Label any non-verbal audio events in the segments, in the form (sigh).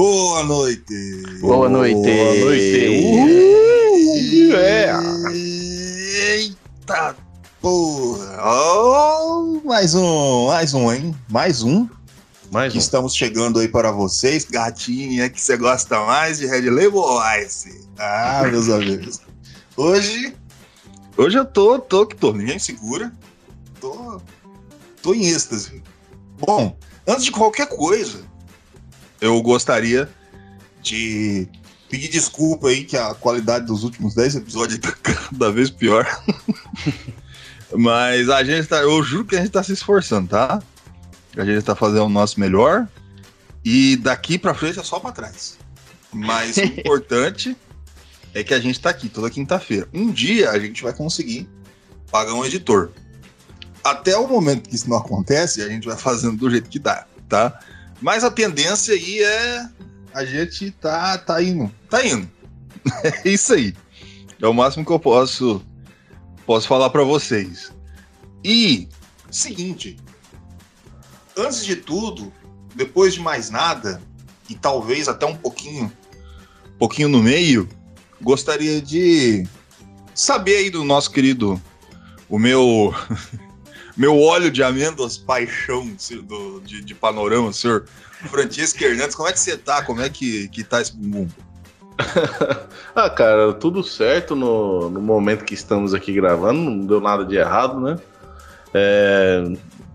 Boa noite! Boa noite! Boa noite! Uhul! É. Eita porra! Oh, mais um, mais um, hein? Mais um Mais que um. estamos chegando aí para vocês, gatinha que você gosta mais de Red Label Ice. Ah, meus (laughs) amigos. Hoje, hoje eu tô, tô que tô, ninguém segura. Tô, tô em êxtase. Bom, antes de qualquer coisa, eu gostaria de pedir desculpa aí que a qualidade dos últimos 10 episódios tá (laughs) cada vez pior. (laughs) Mas a gente tá, eu juro que a gente tá se esforçando, tá? A gente tá fazendo o nosso melhor e daqui pra frente é só pra trás. Mas o (laughs) importante é que a gente tá aqui toda quinta-feira. Um dia a gente vai conseguir pagar um editor. Até o momento que isso não acontece, a gente vai fazendo do jeito que dá, tá? Mas a tendência aí é a gente tá, tá indo. Tá indo. (laughs) É isso aí. É o máximo que eu posso, posso falar para vocês. E, seguinte. Antes de tudo, depois de mais nada, e talvez até um pouquinho, um pouquinho no meio, gostaria de saber aí do nosso querido, o meu (laughs) meu óleo de amêndoas paixão do, de, de panorama, senhor Francisco Hernandes, como é que você tá? Como é que, que tá esse bumbum? (laughs) ah, cara, tudo certo no, no momento que estamos aqui gravando, não deu nada de errado, né? É,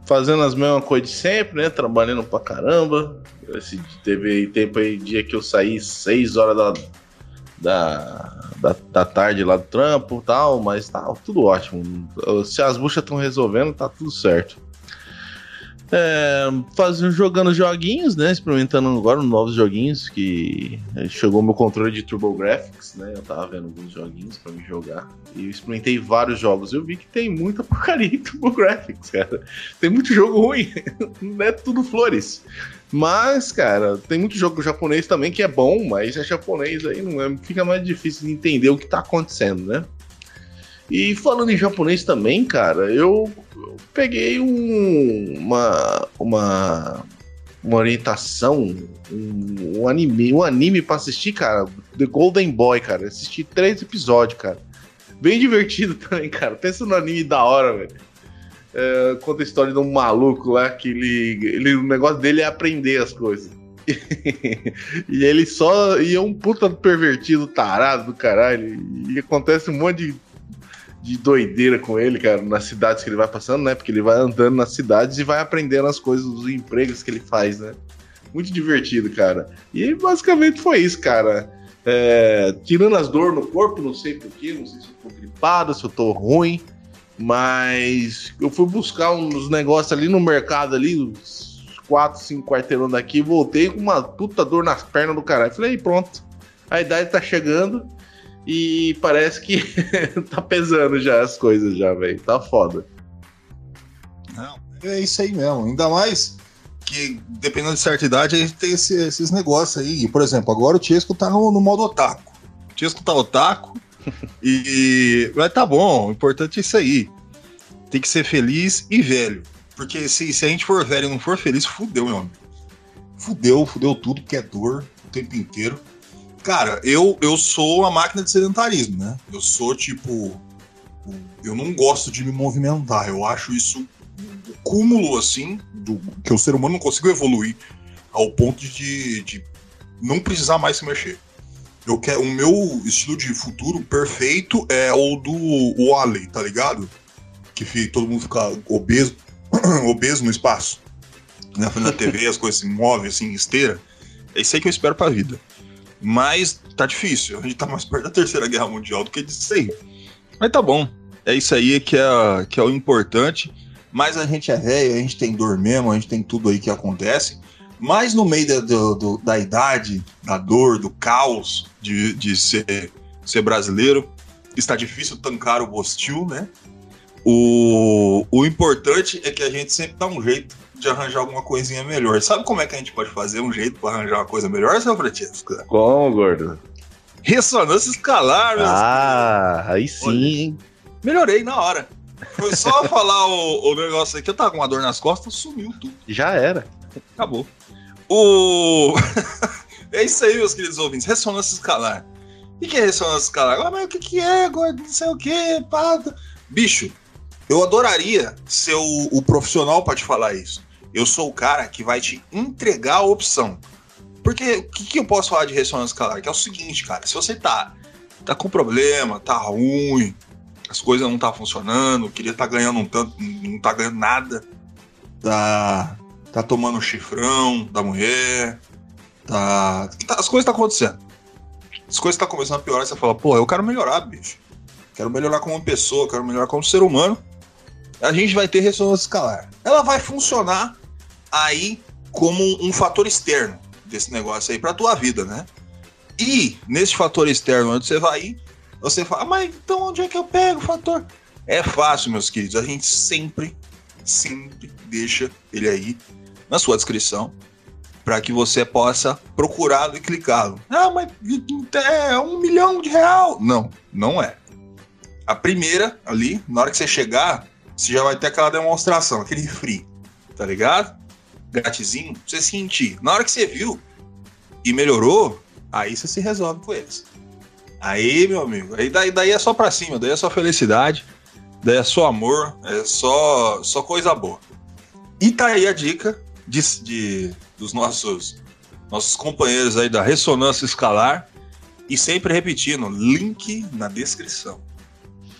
fazendo as mesmas coisas de sempre, né? Trabalhando pra caramba. Esse, teve tempo aí, dia que eu saí 6 horas da, da, da, da tarde lá do trampo tal, mas tá tudo ótimo. Se as buchas estão resolvendo, tá tudo certo. É, fazendo, jogando joguinhos, né? Experimentando agora novos joguinhos que chegou meu controle de TurboGrafx, né? Eu tava vendo alguns joguinhos para me jogar e eu experimentei vários jogos. Eu vi que tem muita porcaria em (laughs) TurboGrafx, cara. Tem muito jogo ruim, (laughs) não é tudo flores. Mas, cara, tem muito jogo japonês também que é bom, mas é japonês aí não é, fica mais difícil de entender o que tá acontecendo, né? E falando em japonês também, cara, eu, eu peguei um, uma, uma, uma orientação, um, um anime, um anime pra assistir, cara, The Golden Boy, cara. Assisti três episódios, cara. Bem divertido (laughs) também, cara. Pensa no anime da hora, velho. É, conta a história de um maluco lá que ele, ele. O negócio dele é aprender as coisas. (laughs) e ele só. E é um puta pervertido, tarado do caralho. E acontece um monte de de doideira com ele, cara, nas cidades que ele vai passando, né? Porque ele vai andando nas cidades e vai aprendendo as coisas dos empregos que ele faz, né? Muito divertido, cara. E basicamente foi isso, cara. É, tirando as dores no corpo, não sei porquê, não sei se eu tô gripado, se eu tô ruim, mas eu fui buscar uns negócios ali no mercado ali, uns 4, 5 quarteirão daqui, voltei com uma puta dor nas pernas do caralho. Falei, pronto, a idade tá chegando, e parece que (laughs) tá pesando já as coisas já, velho. Tá foda. Não, é isso aí mesmo. Ainda mais que, dependendo de certa idade, a gente tem esse, esses negócios aí. Por exemplo, agora o Tiesco tá no, no modo otaku. O Tiesco tá otaku e... Mas tá bom, o importante é isso aí. Tem que ser feliz e velho. Porque se, se a gente for velho e não for feliz, fudeu, meu amigo. Fudeu, fudeu tudo, que é dor o tempo inteiro. Cara, eu, eu sou uma máquina de sedentarismo, né? Eu sou tipo. Eu não gosto de me movimentar. Eu acho isso o cúmulo, assim, do que o ser humano não conseguiu evoluir ao ponto de, de não precisar mais se mexer. Eu quero, o meu estilo de futuro perfeito é o do Wally, tá ligado? Que fica, todo mundo fica obeso, (clears throat) obeso no espaço. Na frente da TV, as coisas se movem assim, esteira. É isso aí que eu espero pra vida. Mas tá difícil. A gente tá mais perto da Terceira Guerra Mundial do que disso aí. Mas tá bom. É isso aí que é, que é o importante. Mas a gente é velho, a gente tem dor mesmo, a gente tem tudo aí que acontece. Mas no meio da, do- da idade, da dor, do caos de, de ser, ser brasileiro, está difícil tancar o Bostil, né? O, o importante é que a gente sempre dá um jeito de arranjar alguma coisinha melhor. Sabe como é que a gente pode fazer um jeito para arranjar uma coisa melhor, seu Francesco? Como, gordo? Ressonância escalar, meus Ah, aí sim, hein? Melhorei na hora. Foi só (laughs) falar o, o negócio aqui, eu tava com uma dor nas costas, sumiu tudo. Já era. Acabou. O. (laughs) é isso aí, meus queridos ouvintes. Ressonância escalar. O que é ressonância escalar? Ah, mas o que, que é, gordo? Não sei o que, pá. Bicho, eu adoraria ser o, o profissional pra te falar isso. Eu sou o cara que vai te entregar a opção. Porque o que, que eu posso falar de ressonância escalar? Que é o seguinte, cara. Se você tá, tá com problema, tá ruim, as coisas não tá funcionando, queria tá ganhando um tanto, não tá ganhando nada, tá, tá tomando chifrão da mulher, tá, tá- as coisas tá acontecendo. As coisas tá começando a piorar você fala, pô, eu quero melhorar, bicho. Quero melhorar como pessoa, quero melhorar como ser humano. A gente vai ter ressonância escalar. Ela vai funcionar aí como um fator externo desse negócio aí pra tua vida, né? E nesse fator externo onde você vai ir, você fala, "Ah, mas então onde é que eu pego o fator? É fácil, meus queridos. A gente sempre, sempre deixa ele aí na sua descrição para que você possa procurá-lo e clicá-lo. Ah, mas é um milhão de real. Não, não é. A primeira ali, na hora que você chegar, você já vai ter aquela demonstração, aquele free, tá ligado? Grátisinho, pra você sentir. Na hora que você viu e melhorou, aí você se resolve com eles. Aí, meu amigo, aí daí, daí é só pra cima, daí é só felicidade, daí é só amor, é só, só coisa boa. E tá aí a dica de, de- dos nossos, nossos companheiros aí da Ressonância Escalar. E sempre repetindo, link na descrição.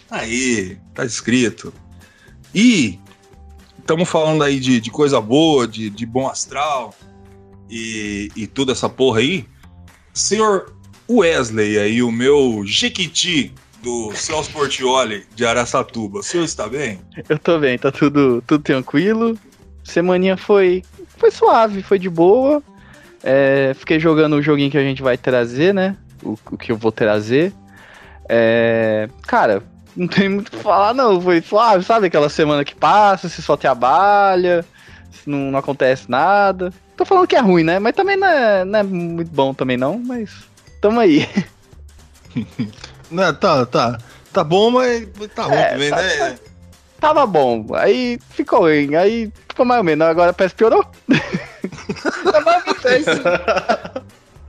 Aí, tá escrito. E estamos falando aí de, de coisa boa, de, de bom astral e, e toda essa porra aí. Senhor Wesley aí, o meu Jequiti do Celso Portioli de Araçatuba. O senhor está bem? Eu tô bem, tá tudo, tudo tranquilo. Semaninha foi, foi suave, foi de boa. É, fiquei jogando o joguinho que a gente vai trazer, né? O, o que eu vou trazer. É, cara, não tem muito o que falar, não. Foi suave, sabe? Aquela semana que passa, você só trabalha, não, não acontece nada. Tô falando que é ruim, né? Mas também não é, não é muito bom também, não. Mas tamo aí. (laughs) Não, tá, tá. Tá bom, mas tá ruim É, também, tá- né? Tava bom, aí ficou ruim, aí ficou mais ou menos. Agora parece que piorou.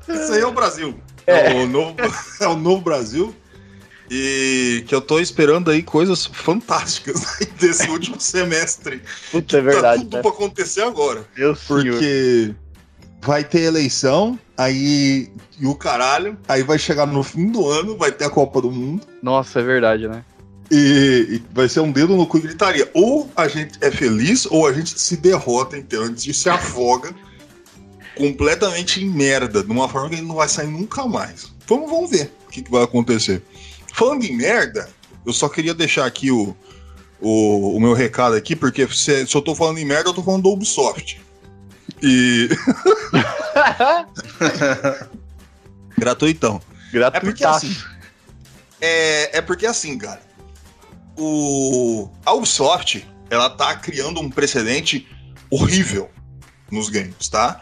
Isso aí é o Brasil. É. É, o, novo, (laughs) é o novo Brasil. E que eu tô esperando aí coisas fantásticas (laughs) aí desse último semestre. Puta, é verdade, Tá tudo né? pra acontecer agora. Meu senhor. Porque vai ter eleição, aí. E o caralho. Aí vai chegar no fim do ano, vai ter a Copa do Mundo. Nossa, é verdade, né? E, e vai ser um dedo no cu e gritaria. Ou a gente é feliz, ou a gente se derrota inteiro. A gente se afoga (laughs) completamente em merda, de uma forma que a gente não vai sair nunca mais. Vamos, vamos ver o que, que vai acontecer. Falando em merda, eu só queria deixar aqui o, o, o meu recado aqui, porque se, se eu tô falando em merda, eu tô falando do Ubisoft. E. (laughs) (laughs) Gratuitão. É porque Gratuitaço. assim. É, é porque assim, cara. O, a Ubisoft, ela tá criando um precedente horrível nos games, tá?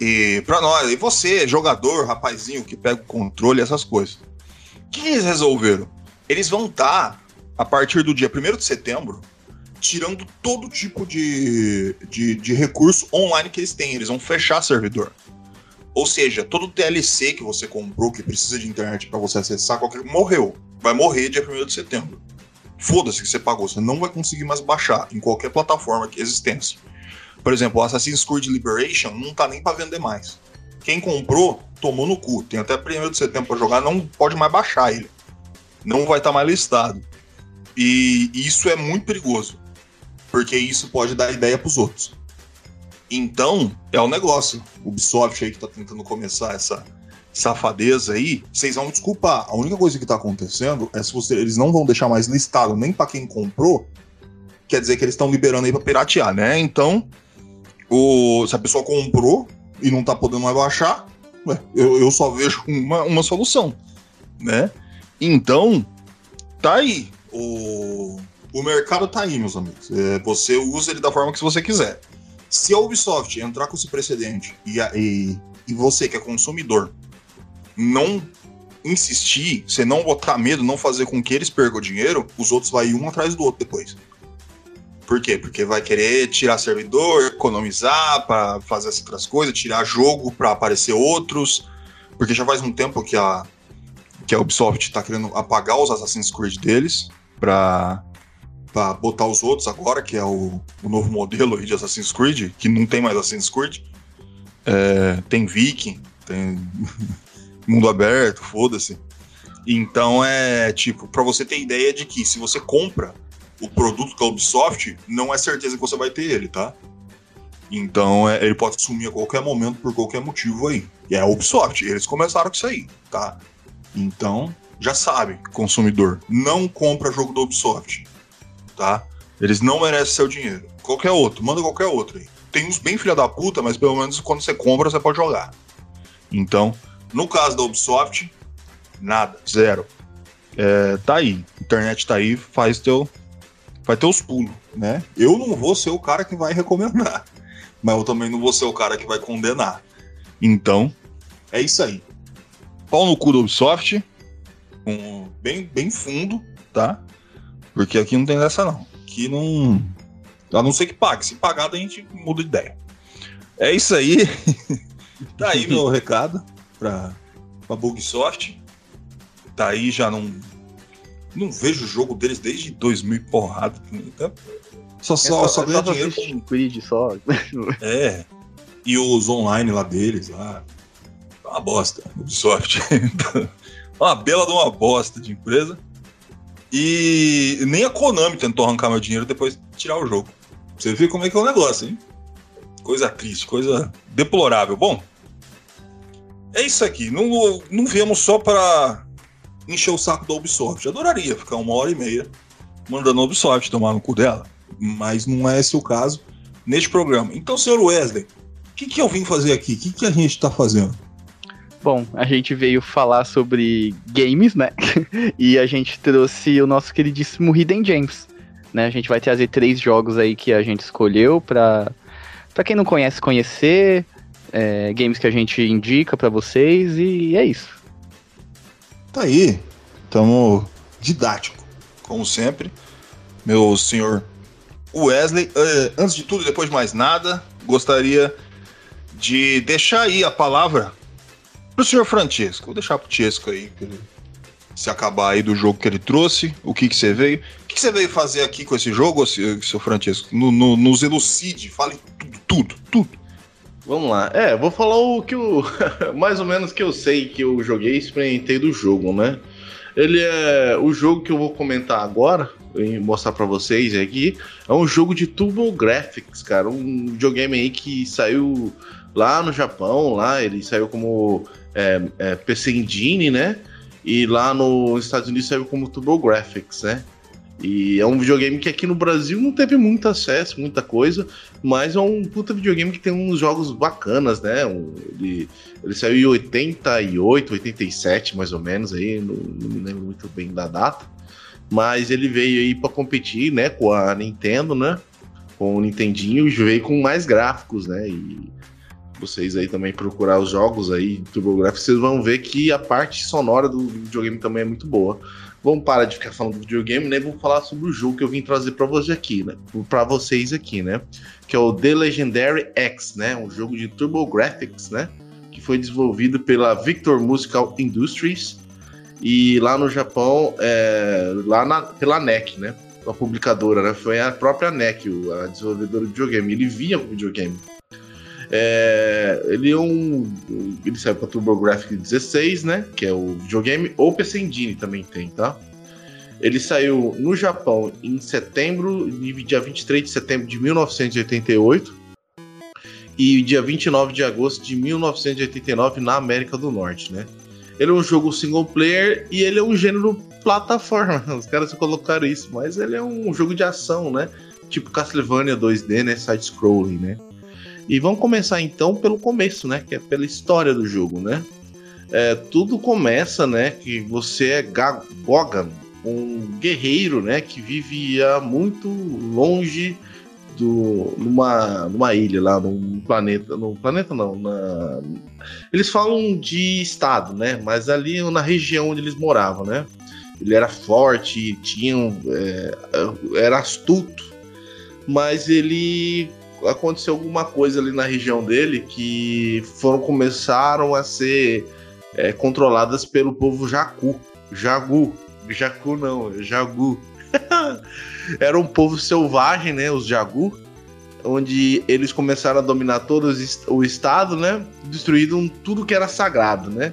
E pra nós, e você, jogador, rapazinho que pega o controle, essas coisas. O que eles resolveram? Eles vão estar, a partir do dia 1 de setembro, tirando todo tipo de, de, de recurso online que eles têm. Eles vão fechar servidor. Ou seja, todo DLC que você comprou que precisa de internet para você acessar, qualquer morreu. Vai morrer dia 1 de setembro. Foda-se que você pagou, você não vai conseguir mais baixar em qualquer plataforma que existência. Por exemplo, o Assassin's Creed Liberation não tá nem para vender mais. Quem comprou, tomou no cu. Tem até 1 de setembro para jogar, não pode mais baixar ele. Não vai estar mais listado. E isso é muito perigoso. Porque isso pode dar ideia pros outros. Então, é o negócio. O Ubisoft aí que tá tentando começar essa safadeza aí, vocês vão desculpar. A única coisa que tá acontecendo é se você, eles não vão deixar mais listado nem para quem comprou, quer dizer que eles estão liberando aí para piratear, né? Então, O, se a pessoa comprou e não tá podendo mais baixar, ué, eu, eu só vejo uma, uma solução, né? Então, tá aí. O, o mercado tá aí, meus amigos. É, você usa ele da forma que você quiser. Se a Ubisoft entrar com esse precedente e, e, e você, que é consumidor, não insistir, você não botar medo, não fazer com que eles percam dinheiro, os outros vai um atrás do outro depois. Por quê? Porque vai querer tirar servidor, economizar para fazer essas outras coisas, tirar jogo para aparecer outros. Porque já faz um tempo que a, que a Ubisoft tá querendo apagar os Assassin's Creed deles para para botar os outros agora, que é o, o novo modelo de Assassin's Creed, que não tem mais Assassin's Creed. É, tem Viking, tem mundo aberto, foda-se. Então é tipo, para você ter ideia de que se você compra o produto da Ubisoft, não é certeza que você vai ter ele, tá? Então é, ele pode sumir a qualquer momento por qualquer motivo aí. E é a Ubisoft, eles começaram com isso aí, tá? Então, já sabe, consumidor, não compra jogo da Ubisoft, tá? Eles não merecem seu dinheiro. Qualquer outro, manda qualquer outro aí. Tem uns bem filha da puta, mas pelo menos quando você compra, você pode jogar. Então, no caso da Ubisoft, nada, zero. É, tá aí, internet tá aí, faz teu, faz teus pulos, né? Eu não vou ser o cara que vai recomendar, (laughs) mas eu também não vou ser o cara que vai condenar. Então, é isso aí. Pau no cu da Ubisoft, um, bem, bem fundo, tá? Porque aqui não tem dessa não. Aqui não. A não ser que pague. Se pagar, a gente muda de ideia. É isso aí. (laughs) tá aí meu (laughs) recado pra, pra Bugsoft. Tá aí, já não. Não vejo o jogo deles desde 2000 e porrada. Então, Só, só, É só é ganha só dinheiro Assassin's Creed só. (laughs) é. E os online lá deles, lá. tá Uma bosta. Ubisoft. (laughs) uma bela de uma bosta de empresa. E nem a Konami tentou arrancar meu dinheiro depois de tirar o jogo. Você vê como é que é o negócio, hein? Coisa triste, coisa deplorável. Bom, é isso aqui. Não, não viemos só para encher o saco da Ubisoft. Adoraria ficar uma hora e meia mandando a Ubisoft tomar no cu dela. Mas não é esse o caso neste programa. Então, senhor Wesley, o que, que eu vim fazer aqui? O que, que a gente tá fazendo? Bom, a gente veio falar sobre games, né? (laughs) e a gente trouxe o nosso queridíssimo Hidden Gems. Né? A gente vai trazer três jogos aí que a gente escolheu pra, pra quem não conhece, conhecer. É, games que a gente indica pra vocês e é isso. Tá aí. Tamo didático, como sempre. Meu senhor Wesley. Eh, antes de tudo e depois de mais nada, gostaria de deixar aí a palavra pro senhor Francesco. Vou deixar pro Chesco aí, se acabar aí do jogo que ele trouxe, o que, que você veio. O que, que você veio fazer aqui com esse jogo, seu Francesco? No- no- nos elucide, fale tudo, tudo, tudo. Vamos lá. É, vou falar o que eu. (laughs) mais ou menos que eu sei que eu joguei e experimentei do jogo, né? Ele é. O jogo que eu vou comentar agora, e mostrar pra vocês aqui, é um jogo de Turbo Graphics, cara. Um videogame aí que saiu lá no Japão, lá ele saiu como é, é, PC Engine, né? E lá nos Estados Unidos saiu como Turbo Graphics, né? E é um videogame que aqui no Brasil não teve muito acesso, muita coisa, mas é um puta videogame que tem uns jogos bacanas, né? Um- ele, ele saiu em 88, 87, mais ou menos, aí, não, não me lembro muito bem da data. Mas ele veio aí pra competir, né, com a Nintendo, né? Com o Nintendinho, e veio com mais gráficos, né? E vocês aí também procurar os jogos aí, TurboGrafx, vocês vão ver que a parte sonora do videogame também é muito boa. Vamos parar de ficar falando do videogame, né? Vamos falar sobre o jogo que eu vim trazer para você aqui, né? Para vocês aqui, né? Que é o The Legendary X, né? Um jogo de TurboGrafx, né? Que foi desenvolvido pela Victor Musical Industries e lá no Japão, é, lá na, pela NEC, né? A publicadora, né? Foi a própria NEC, a desenvolvedora do videogame. Ele vinha com o videogame. É, ele é um. Ele saiu para TurboGrafx 16, né? Que é o videogame, ou PC Engine também tem, tá? Ele saiu no Japão em setembro, dia 23 de setembro de 1988 e dia 29 de agosto de 1989 na América do Norte, né? Ele é um jogo single player e ele é um gênero plataforma. (laughs) Os caras colocaram isso, mas ele é um jogo de ação, né? Tipo Castlevania 2D, né? Side-scrolling, né? E vamos começar então pelo começo, né? Que é pela história do jogo, né? É, tudo começa, né? Que você é Ga- Gogan, um guerreiro, né? Que vivia muito longe do numa, numa ilha lá, num planeta, no planeta não, na eles falam de estado, né? Mas ali na região onde eles moravam, né? Ele era forte, tinha, é, era astuto, mas ele aconteceu alguma coisa ali na região dele que foram começaram a ser é, controladas pelo povo Jacu, Jagu, Jacu não, Jagu. (laughs) era um povo selvagem, né? Os Jagu, onde eles começaram a dominar todo o estado, né? Destruíram tudo que era sagrado, né?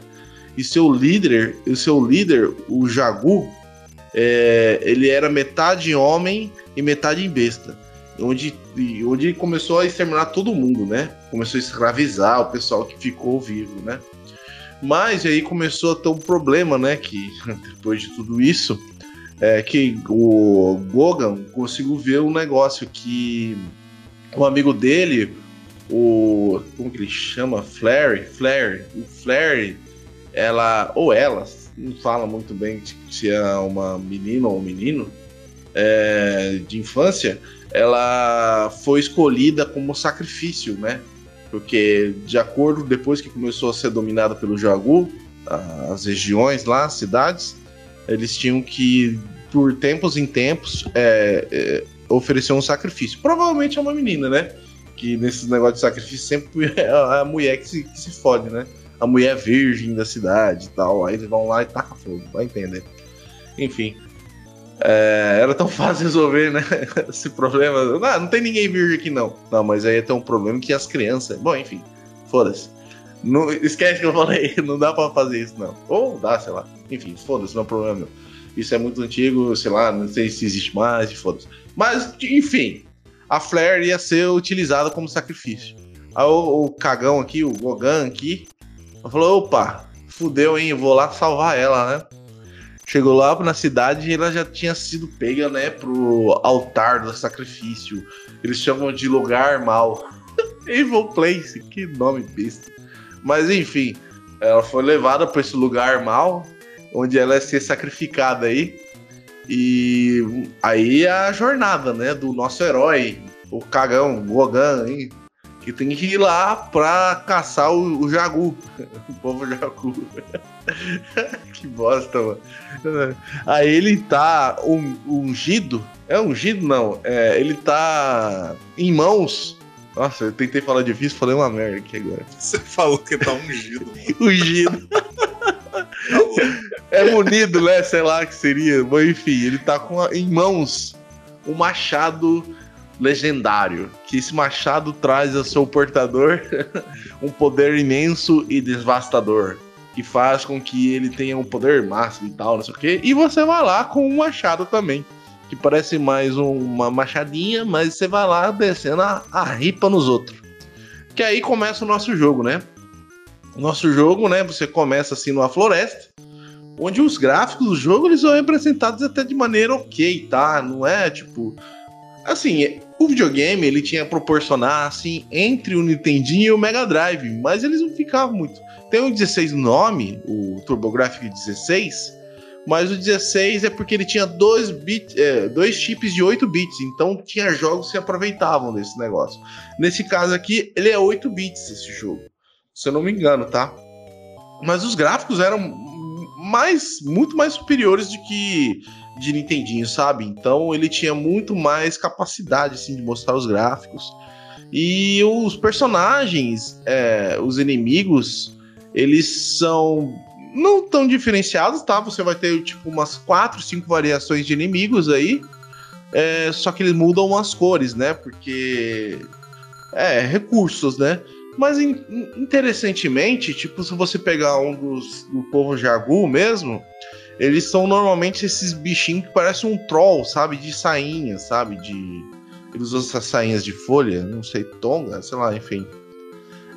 E seu líder, o seu líder, o Jagu, é, ele era metade homem e metade besta. Onde, onde começou a exterminar todo mundo, né? Começou a escravizar o pessoal que ficou vivo, né? Mas aí começou a ter um problema, né? Que (laughs) depois de tudo isso, é que o Gogan conseguiu ver um negócio que um amigo dele, o. Como que ele chama? Flare? Flare. O Flare, ela. Ou ela, não fala muito bem se é uma menina ou um menino, é, de infância, ela foi escolhida como sacrifício, né? Porque, de acordo, depois que começou a ser dominada pelo Jagu, as regiões lá, as cidades, eles tinham que, por tempos em tempos, é, é, oferecer um sacrifício. Provavelmente é uma menina, né? Que nesses negócios de sacrifício sempre (laughs) é a mulher que se, que se fode, né? A mulher virgem da cidade e tal. Aí eles vão lá e tacam fogo, vai entender. Enfim. É, era tão fácil resolver, né? (laughs) Esse problema. Não, não tem ninguém virgem aqui, não. Não, mas aí tem um problema que as crianças. Bom, enfim. Foda-se. Não, esquece que eu falei, (laughs) não dá pra fazer isso, não. Ou dá, sei lá. Enfim, foda-se, não é problema meu. Isso é muito antigo, sei lá, não sei se existe mais, foda-se. Mas, enfim, a Flare ia ser utilizada como sacrifício. Aí o, o cagão aqui, o Gogan aqui, falou: opa, fudeu, hein? Vou lá salvar ela, né? Chegou lá na cidade e ela já tinha sido pega, né, pro altar do sacrifício. Eles chamam de lugar mal. (laughs) Evil Place, que nome besta. Mas enfim, ela foi levada para esse lugar mal, onde ela ia ser sacrificada aí. E aí é a jornada, né, do nosso herói, o cagão, o Gogan, hein, que tem que ir lá pra caçar o, o Jagu, (laughs) o povo Jagu. (laughs) que bosta, mano. Aí ele tá um- ungido, é ungido não, é, ele tá em mãos. Nossa, eu tentei falar difícil, falei uma merda aqui agora. (laughs) Você falou que tá ungido. (laughs) Ungido. É munido, né? Sei lá que seria. Mas enfim, ele tá com a- em mãos um machado legendário. Que esse machado traz ao seu portador um poder imenso e devastador. Que faz com que ele tenha um poder máximo e tal, não sei o quê. E você vai lá com um machado também. Que parece mais um- uma machadinha, mas você vai lá descendo a, a ripa nos outros. Que aí começa o nosso jogo, né? O nosso jogo, né? Você começa assim numa floresta, onde os gráficos do jogo eles são representados até de maneira ok, tá? Não é tipo. Assim, o videogame ele tinha proporcionar assim entre o Nintendinho e o Mega Drive, mas eles não ficavam muito. Tem o 16 no nome, o TurboGrafx 16, mas o 16 é porque ele tinha dois, bit, é, dois chips de 8 bits, então tinha jogos que aproveitavam desse negócio. Nesse caso aqui, ele é 8 bits esse jogo, se eu não me engano, tá? Mas os gráficos eram mais, muito mais superiores do que de Nintendinho, sabe? Então ele tinha muito mais capacidade assim, de mostrar os gráficos. E os personagens, é, os inimigos, eles são não tão diferenciados, tá? Você vai ter tipo umas 4, 5 variações de inimigos aí. É, só que eles mudam as cores, né? Porque. É, recursos, né? Mas in- interessantemente, tipo, se você pegar um dos do povo Jagu mesmo, eles são normalmente esses bichinhos que parecem um troll, sabe? De sainha, sabe? De. Eles usam essas sainhas de folha, não sei, tonga, sei lá, enfim.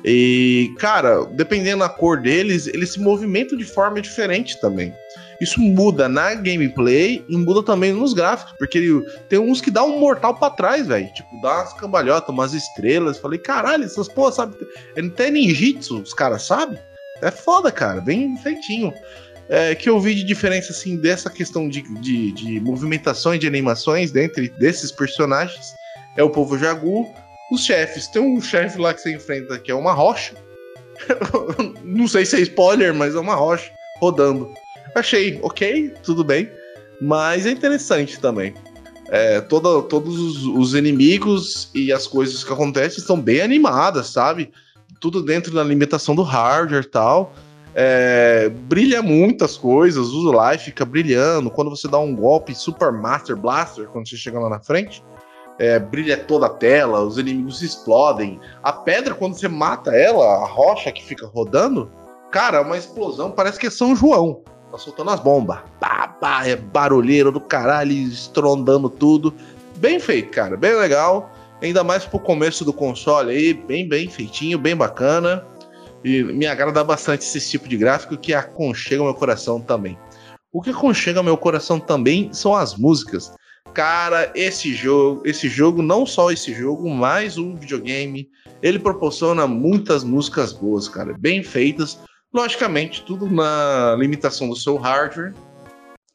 E, cara, dependendo da cor deles, eles se movimentam de forma diferente também. Isso muda na gameplay e muda também nos gráficos, porque tem uns que dá um mortal pra trás, velho. Tipo, dá umas cambalhotas, umas estrelas. Falei, caralho, essas porra, sabe? Até ninjitsu, os caras sabem. É foda, cara, bem feitinho. É, que eu vi de diferença, assim, dessa questão de, de, de movimentações, de animações dentre desses personagens é o povo Jagu. Os chefes, tem um chefe lá que você enfrenta que é uma rocha. (laughs) Não sei se é spoiler, mas é uma rocha rodando. Achei ok, tudo bem. Mas é interessante também. É, toda, todos os, os, inimigos e as coisas que acontecem estão bem animadas, sabe? Tudo dentro da limitação do hardware e tal. É, brilha muitas coisas, o life fica brilhando. Quando você dá um golpe Super Master Blaster, quando você chega lá na frente, é, brilha toda a tela, os inimigos explodem. A pedra, quando você mata ela, a rocha que fica rodando, cara, é uma explosão, parece que é São João. Tá soltando as bombas. É barulheiro do caralho, estrondando tudo. Bem feito, cara, bem legal. Ainda mais pro começo do console aí, bem, bem feitinho, bem bacana. E me agrada bastante esse tipo de gráfico que aconchega meu coração também. O que aconchega meu coração também são as músicas. Cara, esse jogo, esse jogo, não só esse jogo, mas um videogame, ele proporciona muitas músicas boas, cara, bem feitas. Logicamente, tudo na limitação do seu hardware.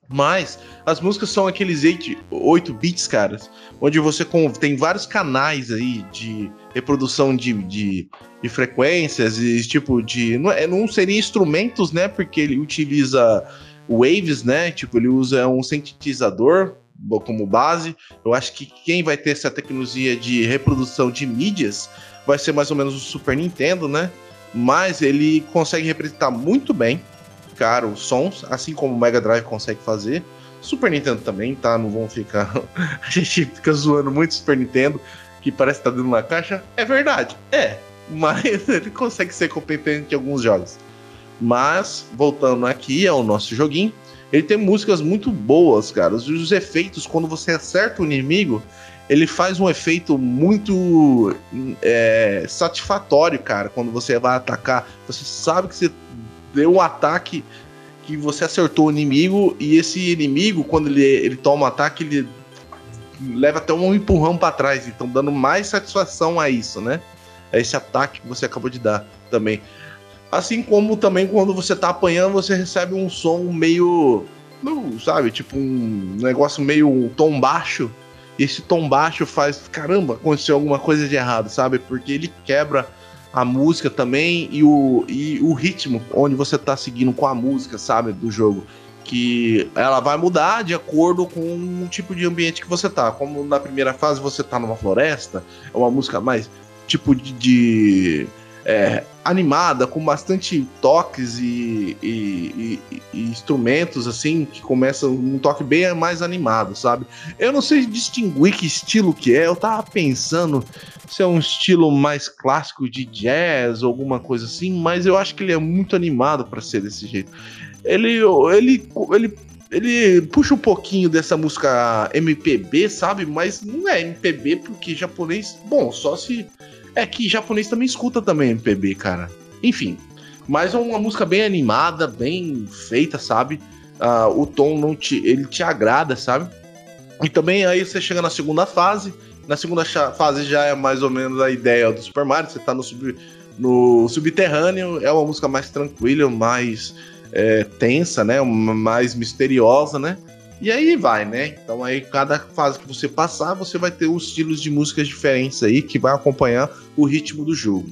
Mas as músicas são aqueles 8, 8 bits, caras, onde você tem vários canais aí de reprodução de, de, de frequências e tipo de. Não, é, não seria instrumentos, né? Porque ele utiliza waves, né? Tipo, ele usa um sintetizador como base. Eu acho que quem vai ter essa tecnologia de reprodução de mídias vai ser mais ou menos o Super Nintendo, né? Mas ele consegue representar muito bem, cara, os sons, assim como o Mega Drive consegue fazer. Super Nintendo também, tá? Não vão ficar. (laughs) a gente fica zoando muito Super Nintendo, que parece que tá dando uma caixa. É verdade, é. Mas (laughs) ele consegue ser competente em alguns jogos. Mas, voltando aqui ao nosso joguinho, ele tem músicas muito boas, cara. Os, os efeitos, quando você acerta o inimigo, ele faz um efeito muito é, satisfatório, cara. Quando você vai atacar, você sabe que você deu um ataque que você acertou o inimigo e esse inimigo, quando ele, ele toma um ataque, ele leva até um empurrão para trás, então dando mais satisfação a isso, né? A esse ataque que você acabou de dar também. Assim como também quando você tá apanhando, você recebe um som meio. Não, sabe? Tipo um negócio meio tom baixo. E esse tom baixo faz. Caramba, aconteceu alguma coisa de errado, sabe? Porque ele quebra a música também e o, e o ritmo onde você tá seguindo com a música, sabe? Do jogo. Que ela vai mudar de acordo com o tipo de ambiente que você tá. Como na primeira fase você tá numa floresta, é uma música mais tipo de, de é, animada, com bastante toques e, e, e, e, instrumentos, assim, que começam um toque bem mais animado, sabe? Eu não sei distinguir que estilo que é, eu tava pensando se é um estilo mais clássico de jazz ou alguma coisa assim, mas eu acho que ele é muito animado para ser desse jeito. Ele, ele, ele ele puxa um pouquinho dessa música MPB, sabe? Mas não é MPB porque japonês, bom, só se é que japonês também escuta também MPB, cara. Enfim, mas é uma música bem animada, bem feita, sabe? Uh, o tom não te, ele te agrada, sabe? E também aí você chega na segunda fase. Na segunda fase já é mais ou menos a ideia do Super Mario. Você tá no, sub, no subterrâneo, é uma música mais tranquila, mais é, tensa, né? Mais misteriosa, né? E aí vai, né? Então aí cada fase que você passar, você vai ter os estilos de músicas diferentes aí que vai acompanhar o ritmo do jogo.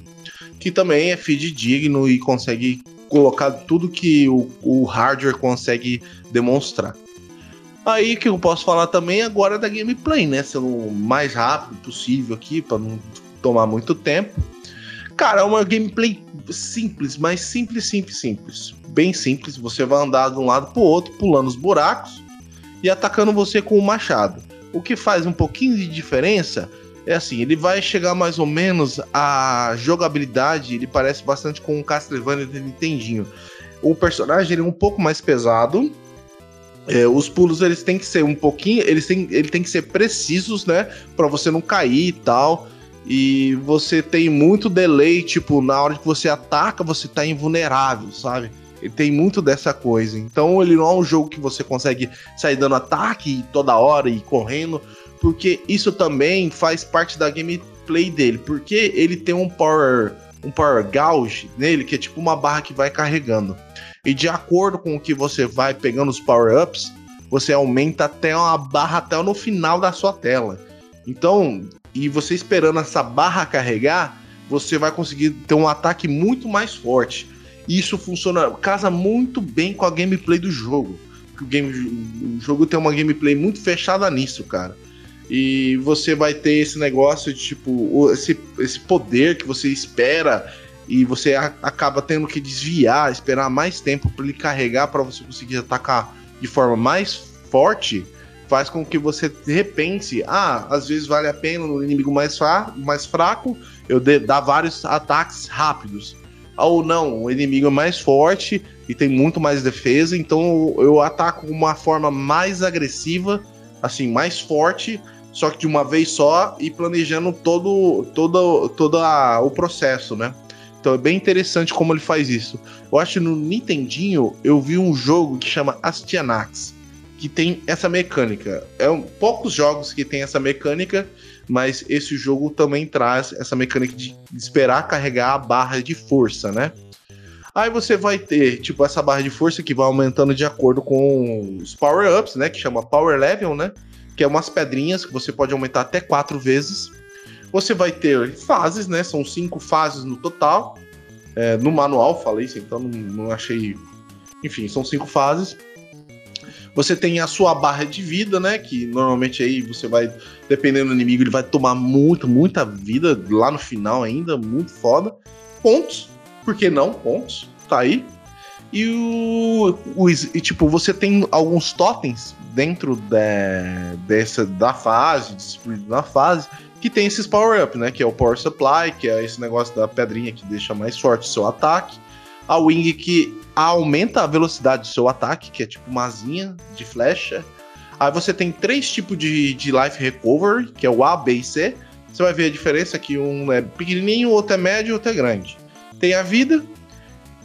Que também é fidedigno e consegue colocar tudo que o, o hardware consegue demonstrar. Aí que eu posso falar também agora é da gameplay, né? Sendo o mais rápido possível aqui para não tomar muito tempo. Cara, é uma gameplay simples, mas simples, simples, simples. Bem simples. Você vai andar de um lado pro outro, pulando os buracos e atacando você com o machado. O que faz um pouquinho de diferença é assim, ele vai chegar mais ou menos a jogabilidade, ele parece bastante com o Castlevania de Nintendinho. O personagem ele é um pouco mais pesado. É, os pulos eles têm que ser um pouquinho, eles têm, ele tem que ser precisos, né, para você não cair e tal. E você tem muito delay, tipo, na hora que você ataca, você tá invulnerável, sabe? Ele tem muito dessa coisa. Então ele não é um jogo que você consegue sair dando ataque toda hora e correndo, porque isso também faz parte da gameplay dele. Porque ele tem um power, um power gauge nele, que é tipo uma barra que vai carregando. E de acordo com o que você vai pegando os power-ups, você aumenta até uma barra até no final da sua tela. Então, e você esperando essa barra carregar, você vai conseguir ter um ataque muito mais forte. E isso funciona, casa muito bem com a gameplay do jogo. O, game, o jogo tem uma gameplay muito fechada nisso, cara. E você vai ter esse negócio de tipo, esse, esse poder que você espera e você a, acaba tendo que desviar, esperar mais tempo para ele carregar para você conseguir atacar de forma mais forte, faz com que você repense, ah, às vezes vale a pena no inimigo mais, mais fraco eu dar vários ataques rápidos. Ou não, o inimigo é mais forte e tem muito mais defesa, então eu ataco de uma forma mais agressiva, assim, mais forte, só que de uma vez só e planejando todo, todo, todo a, o processo, né? Então é bem interessante como ele faz isso. Eu acho que no Nintendinho eu vi um jogo que chama Astyanax, que tem essa mecânica. É um, poucos jogos que tem essa mecânica, mas esse jogo também traz essa mecânica de esperar carregar a barra de força, né? Aí você vai ter, tipo, essa barra de força que vai aumentando de acordo com os power-ups, né? Que chama Power Level, né? Que é umas pedrinhas que você pode aumentar até quatro vezes. Você vai ter fases, né? São cinco fases no total. É, no manual falei isso, então não, não achei. Enfim, são cinco fases. Você tem a sua barra de vida, né? Que normalmente aí você vai, dependendo do inimigo, ele vai tomar muito, muita vida lá no final ainda, muito foda. Pontos, por que não? Pontos, tá aí. E o, o e, tipo, você tem alguns totens dentro de, dessa da fase, na fase, que tem esses power-up, né? Que é o Power Supply, que é esse negócio da pedrinha que deixa mais forte o seu ataque. A Wing que aumenta a velocidade do seu ataque, que é tipo uma asinha de flecha. Aí você tem três tipos de, de Life Recovery, que é o A, B e C. Você vai ver a diferença que um é pequenininho, outro é médio, outro é grande. Tem a vida,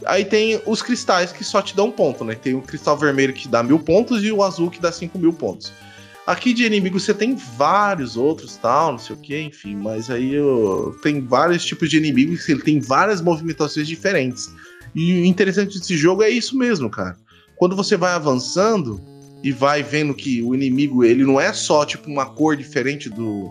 aí tem os cristais que só te dão ponto, né? Tem o cristal vermelho que dá mil pontos e o azul que dá cinco mil pontos. Aqui de inimigo você tem vários outros, tal, não sei o que, enfim, mas aí eu, tem vários tipos de inimigos ele tem várias movimentações diferentes. E o interessante desse jogo é isso mesmo, cara. Quando você vai avançando e vai vendo que o inimigo, ele não é só tipo uma cor diferente do,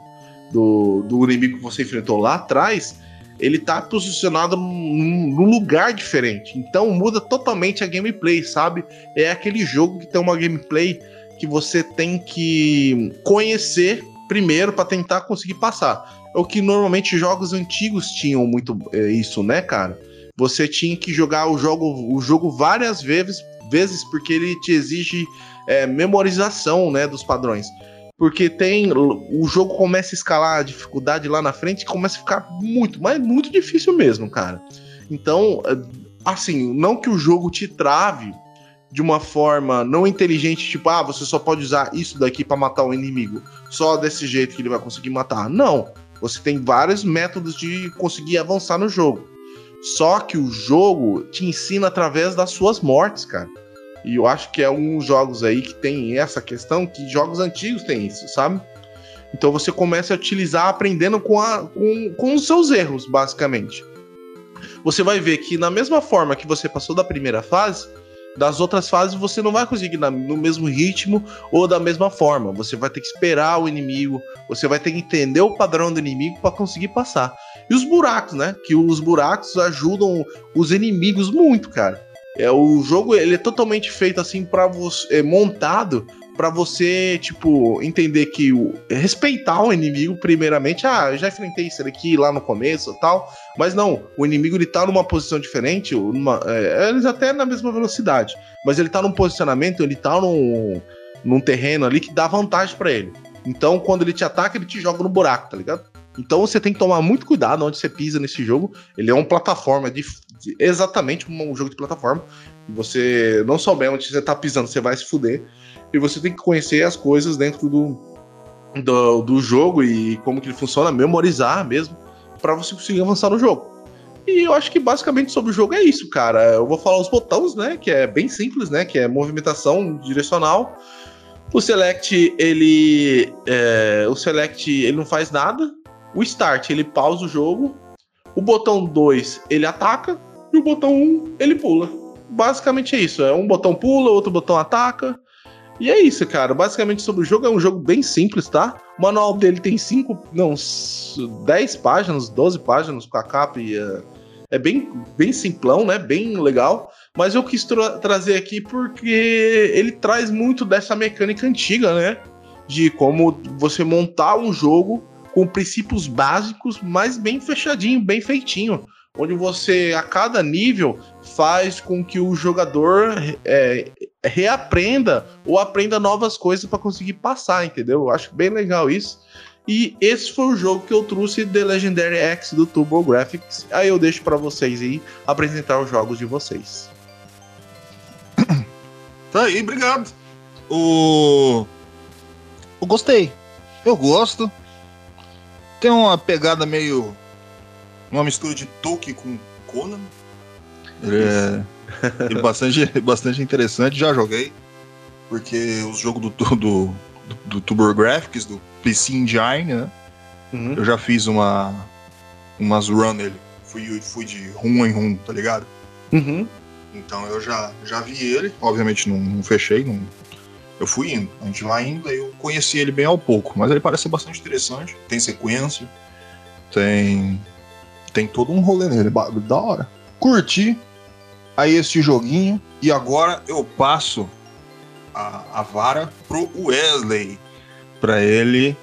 do, do inimigo que você enfrentou lá atrás, ele tá posicionado num, num, lugar diferente. Então muda totalmente a gameplay, sabe? É aquele jogo que tem uma gameplay que você tem que conhecer primeiro para tentar conseguir passar. É o que normalmente jogos antigos tinham muito é, isso, né, cara? Você tinha que jogar o jogo, o jogo várias vezes, vezes porque ele te exige é, memorização né, dos padrões. Porque tem. O jogo começa a escalar a dificuldade lá na frente e começa a ficar muito, mas muito difícil mesmo, cara. Então, é, assim, não que o jogo te trave de uma forma não inteligente, tipo, ah, você só pode usar isso daqui para matar o inimigo, só desse jeito que ele vai conseguir matar. Não. Você tem vários métodos de conseguir avançar no jogo. Só que o jogo te ensina através das suas mortes, cara. E eu acho que é um dos jogos aí que tem essa questão, que jogos antigos têm isso, sabe? Então você começa a utilizar aprendendo com, a, com, com os seus erros, basicamente. Você vai ver que na mesma forma que você passou da primeira fase, das outras fases você não vai conseguir na, no mesmo ritmo ou da mesma forma. Você vai ter que esperar o inimigo, você vai ter que entender o padrão do inimigo para conseguir passar. E os buracos, né? Que os buracos ajudam os inimigos muito, cara. É o jogo ele é totalmente feito assim para você é, montado para você, tipo, entender que o respeitar o inimigo primeiramente. Ah, eu já enfrentei isso aqui lá no começo, tal. Mas não, o inimigo ele tá numa posição diferente, numa, é, eles até na mesma velocidade, mas ele tá num posicionamento, ele tá num, num terreno ali que dá vantagem para ele. Então, quando ele te ataca, ele te joga no buraco, tá ligado? Então você tem que tomar muito cuidado onde você pisa nesse jogo. Ele é uma plataforma de, de exatamente um jogo de plataforma. Você não souber onde você tá pisando, você vai se fuder. E você tem que conhecer as coisas dentro do, do, do jogo e como que ele funciona, memorizar mesmo, para você conseguir avançar no jogo. E eu acho que basicamente sobre o jogo é isso, cara. Eu vou falar os botões, né? Que é bem simples, né? Que é movimentação direcional. O select, ele. É, o select, ele não faz nada. O start, ele pausa o jogo. O botão 2, ele ataca. E o botão 1, um, ele pula. Basicamente é isso. É um botão pula, outro botão ataca. E é isso, cara. Basicamente sobre o jogo é um jogo bem simples, tá? O manual dele tem 5, não, 10 páginas, 12 páginas com a capa e uh, é bem, bem simplão, né? Bem legal. Mas eu quis tra trazer aqui porque ele traz muito dessa mecânica antiga, né? De como você montar um jogo com princípios básicos, mas bem fechadinho, bem feitinho onde você a cada nível faz com que o jogador é, reaprenda ou aprenda novas coisas para conseguir passar, entendeu? Eu acho bem legal isso. E esse foi o jogo que eu trouxe The Legendary X do Turbo Graphics. Aí eu deixo para vocês aí apresentar os jogos de vocês. Tá aí, obrigado. O eu gostei. Eu gosto. Tem uma pegada meio uma mistura de Tolkien com Conan. É, é bastante, (laughs) bastante interessante, já joguei. Porque os jogos do, do, do, do Tuber Graphics, do PC Engine, né? Uhum. Eu já fiz uma umas run nele. Fui, fui de rum em rum, tá ligado? Uhum. Então eu já, já vi ele, obviamente não, não fechei, não, eu fui indo. A gente vai indo, aí eu conheci ele bem ao pouco, mas ele parece ser bastante interessante. Tem sequência, tem tem todo um rolê nele, da hora. Curti aí este joguinho e agora eu passo a, a vara pro Wesley para ele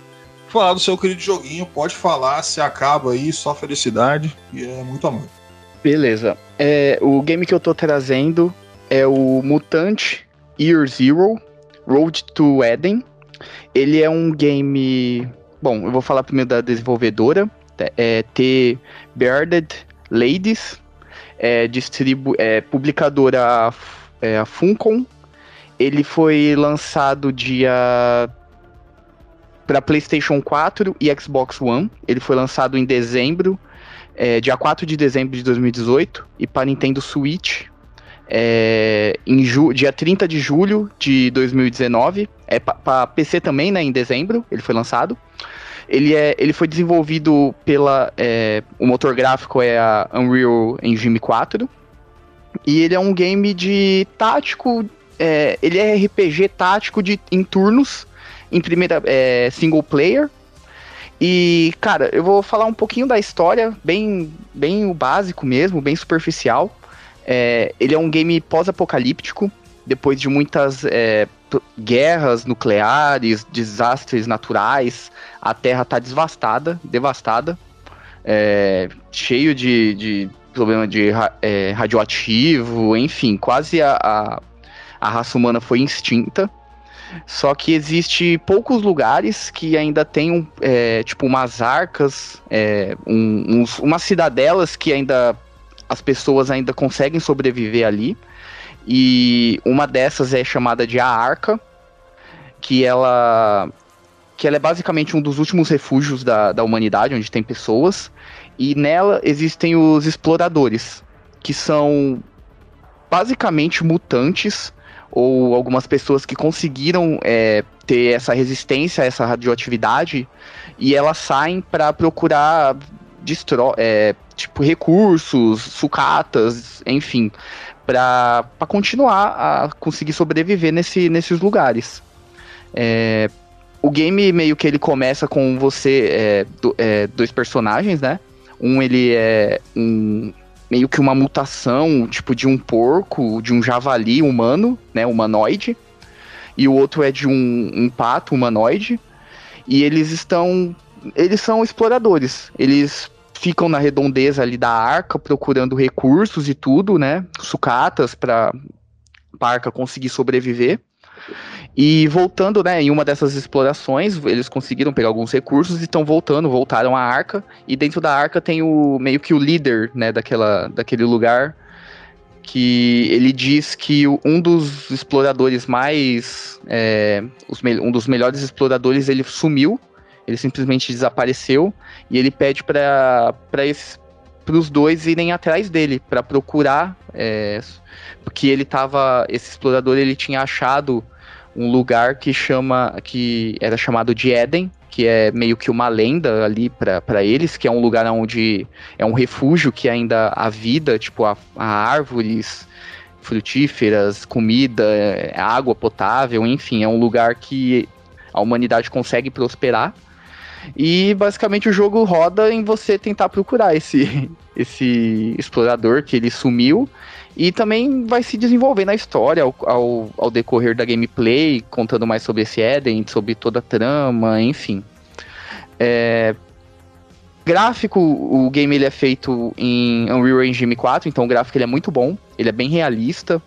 falar do seu querido joguinho. Pode falar, se acaba aí, só felicidade e é muito amor. Beleza. É, o game que eu tô trazendo é o Mutant Year Zero Road to Eden. Ele é um game. Bom, eu vou falar primeiro da desenvolvedora é, T. Bearded Ladies, é, distribu é, publicadora é, Funcom. Ele foi lançado dia para PlayStation 4 e Xbox One. Ele foi lançado em dezembro, é, dia 4 de dezembro de 2018, e para Nintendo Switch, é, em dia 30 de julho de 2019. É para PC também, né? Em dezembro, ele foi lançado. Ele, é, ele foi desenvolvido pela. É, o motor gráfico é a Unreal Engine 4. E ele é um game de tático. É, ele é RPG tático de, em turnos, em primeira. É, single player. E, cara, eu vou falar um pouquinho da história, bem, bem o básico mesmo, bem superficial. É, ele é um game pós-apocalíptico, depois de muitas é, guerras nucleares, desastres naturais, a Terra está devastada, devastada, é, cheio de, de problema de é, radioativo, enfim, quase a, a, a, raça humana foi extinta. Só que existe poucos lugares que ainda tem é, tipo umas arcas, é, um, uns, umas cidadelas que ainda as pessoas ainda conseguem sobreviver ali. E uma dessas é chamada de A Arca, que ela que ela é basicamente um dos últimos refúgios da, da humanidade, onde tem pessoas, e nela existem os exploradores, que são basicamente mutantes, ou algumas pessoas que conseguiram é, ter essa resistência a essa radioatividade, e elas saem para procurar destro é, tipo recursos, sucatas, enfim, para continuar a conseguir sobreviver nesse, nesses lugares. É, o game meio que ele começa com você, é, do, é, dois personagens, né? Um ele é um, meio que uma mutação, tipo de um porco, de um javali humano, né? Humanoide. E o outro é de um, um pato humanoide. E eles estão. Eles são exploradores. Eles ficam na redondeza ali da arca procurando recursos e tudo, né? Sucatas para a arca conseguir sobreviver. E voltando, né, em uma dessas explorações, eles conseguiram pegar alguns recursos e estão voltando, voltaram à arca. E dentro da arca tem o meio que o líder, né, daquela, daquele lugar, que ele diz que um dos exploradores mais, é, os, um dos melhores exploradores, ele sumiu ele simplesmente desapareceu e ele pede para os dois irem atrás dele para procurar, é, porque ele tava, esse explorador ele tinha achado um lugar que chama, que era chamado de Éden, que é meio que uma lenda ali para eles, que é um lugar onde é um refúgio que ainda há vida, tipo, há, há árvores frutíferas, comida, é, água potável, enfim, é um lugar que a humanidade consegue prosperar. E basicamente o jogo roda em você tentar procurar esse, (laughs) esse explorador que ele sumiu. E também vai se desenvolver na história ao, ao, ao, decorrer da gameplay, contando mais sobre esse Eden, sobre toda a trama, enfim. É, gráfico, o game ele é feito em Unreal Engine 4, então o gráfico ele é muito bom, ele é bem realista,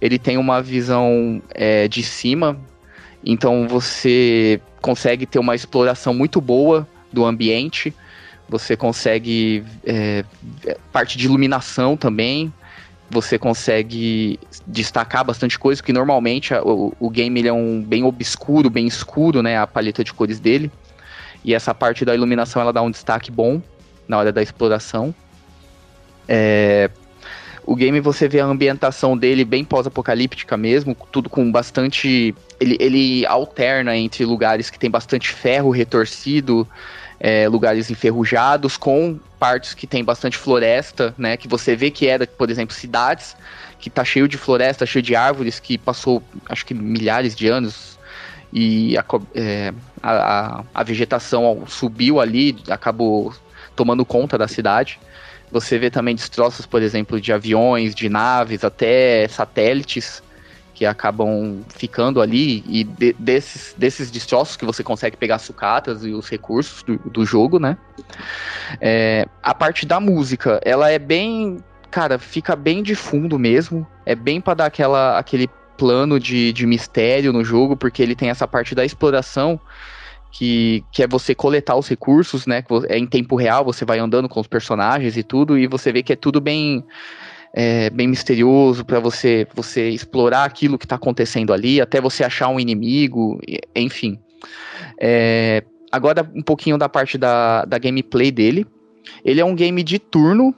ele tem uma visão é, de cima, então você consegue ter uma exploração muito boa do ambiente, você consegue é, parte de iluminação também, você consegue destacar bastante coisa, porque normalmente a, o, o, game ele é um bem obscuro, bem escuro, né, a paleta de cores dele. E essa parte da iluminação ela dá um destaque bom na hora da exploração. É, o game você vê a ambientação dele bem pós-apocalíptica mesmo, tudo com bastante. Ele, ele alterna entre lugares que tem bastante ferro retorcido, é, lugares enferrujados, com partes que tem bastante floresta, né? Que você vê que era, por exemplo, cidades que tá cheio de floresta, cheio de árvores, que passou, acho que milhares de anos, e a, é, a, a vegetação subiu ali, acabou tomando conta da cidade. Você vê também destroços, por exemplo, de aviões, de naves, até satélites que acabam ficando ali e de, desses, desses destroços que você consegue pegar sucatas e os recursos do, do jogo, né? É, a parte da música, ela é bem, cara, fica bem de fundo mesmo, é bem para dar aquela, aquele plano de, de mistério no jogo, porque ele tem essa parte da exploração que, que é você coletar os recursos, né? É em tempo real, você vai andando com os personagens e tudo, e você vê que é tudo bem é, bem misterioso para você você explorar aquilo que está acontecendo ali, até você achar um inimigo, enfim. É, agora um pouquinho da parte da, da gameplay dele. Ele é um game de turno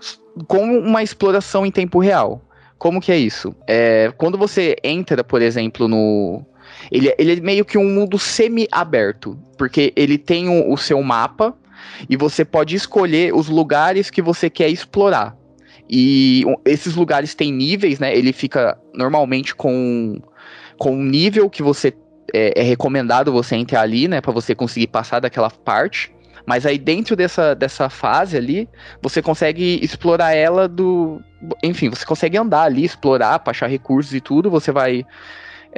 com uma exploração em tempo real. Como que é isso? É, quando você entra, por exemplo, no. Ele, ele é meio que um mundo semi-aberto, porque ele tem o, o seu mapa e você pode escolher os lugares que você quer explorar. E esses lugares têm níveis, né? Ele fica normalmente com, com um nível que você é, é recomendado você entrar ali, né? Para você conseguir passar daquela parte. Mas aí dentro dessa, dessa fase ali, você consegue explorar ela do. Enfim, você consegue andar ali, explorar, achar recursos e tudo. Você vai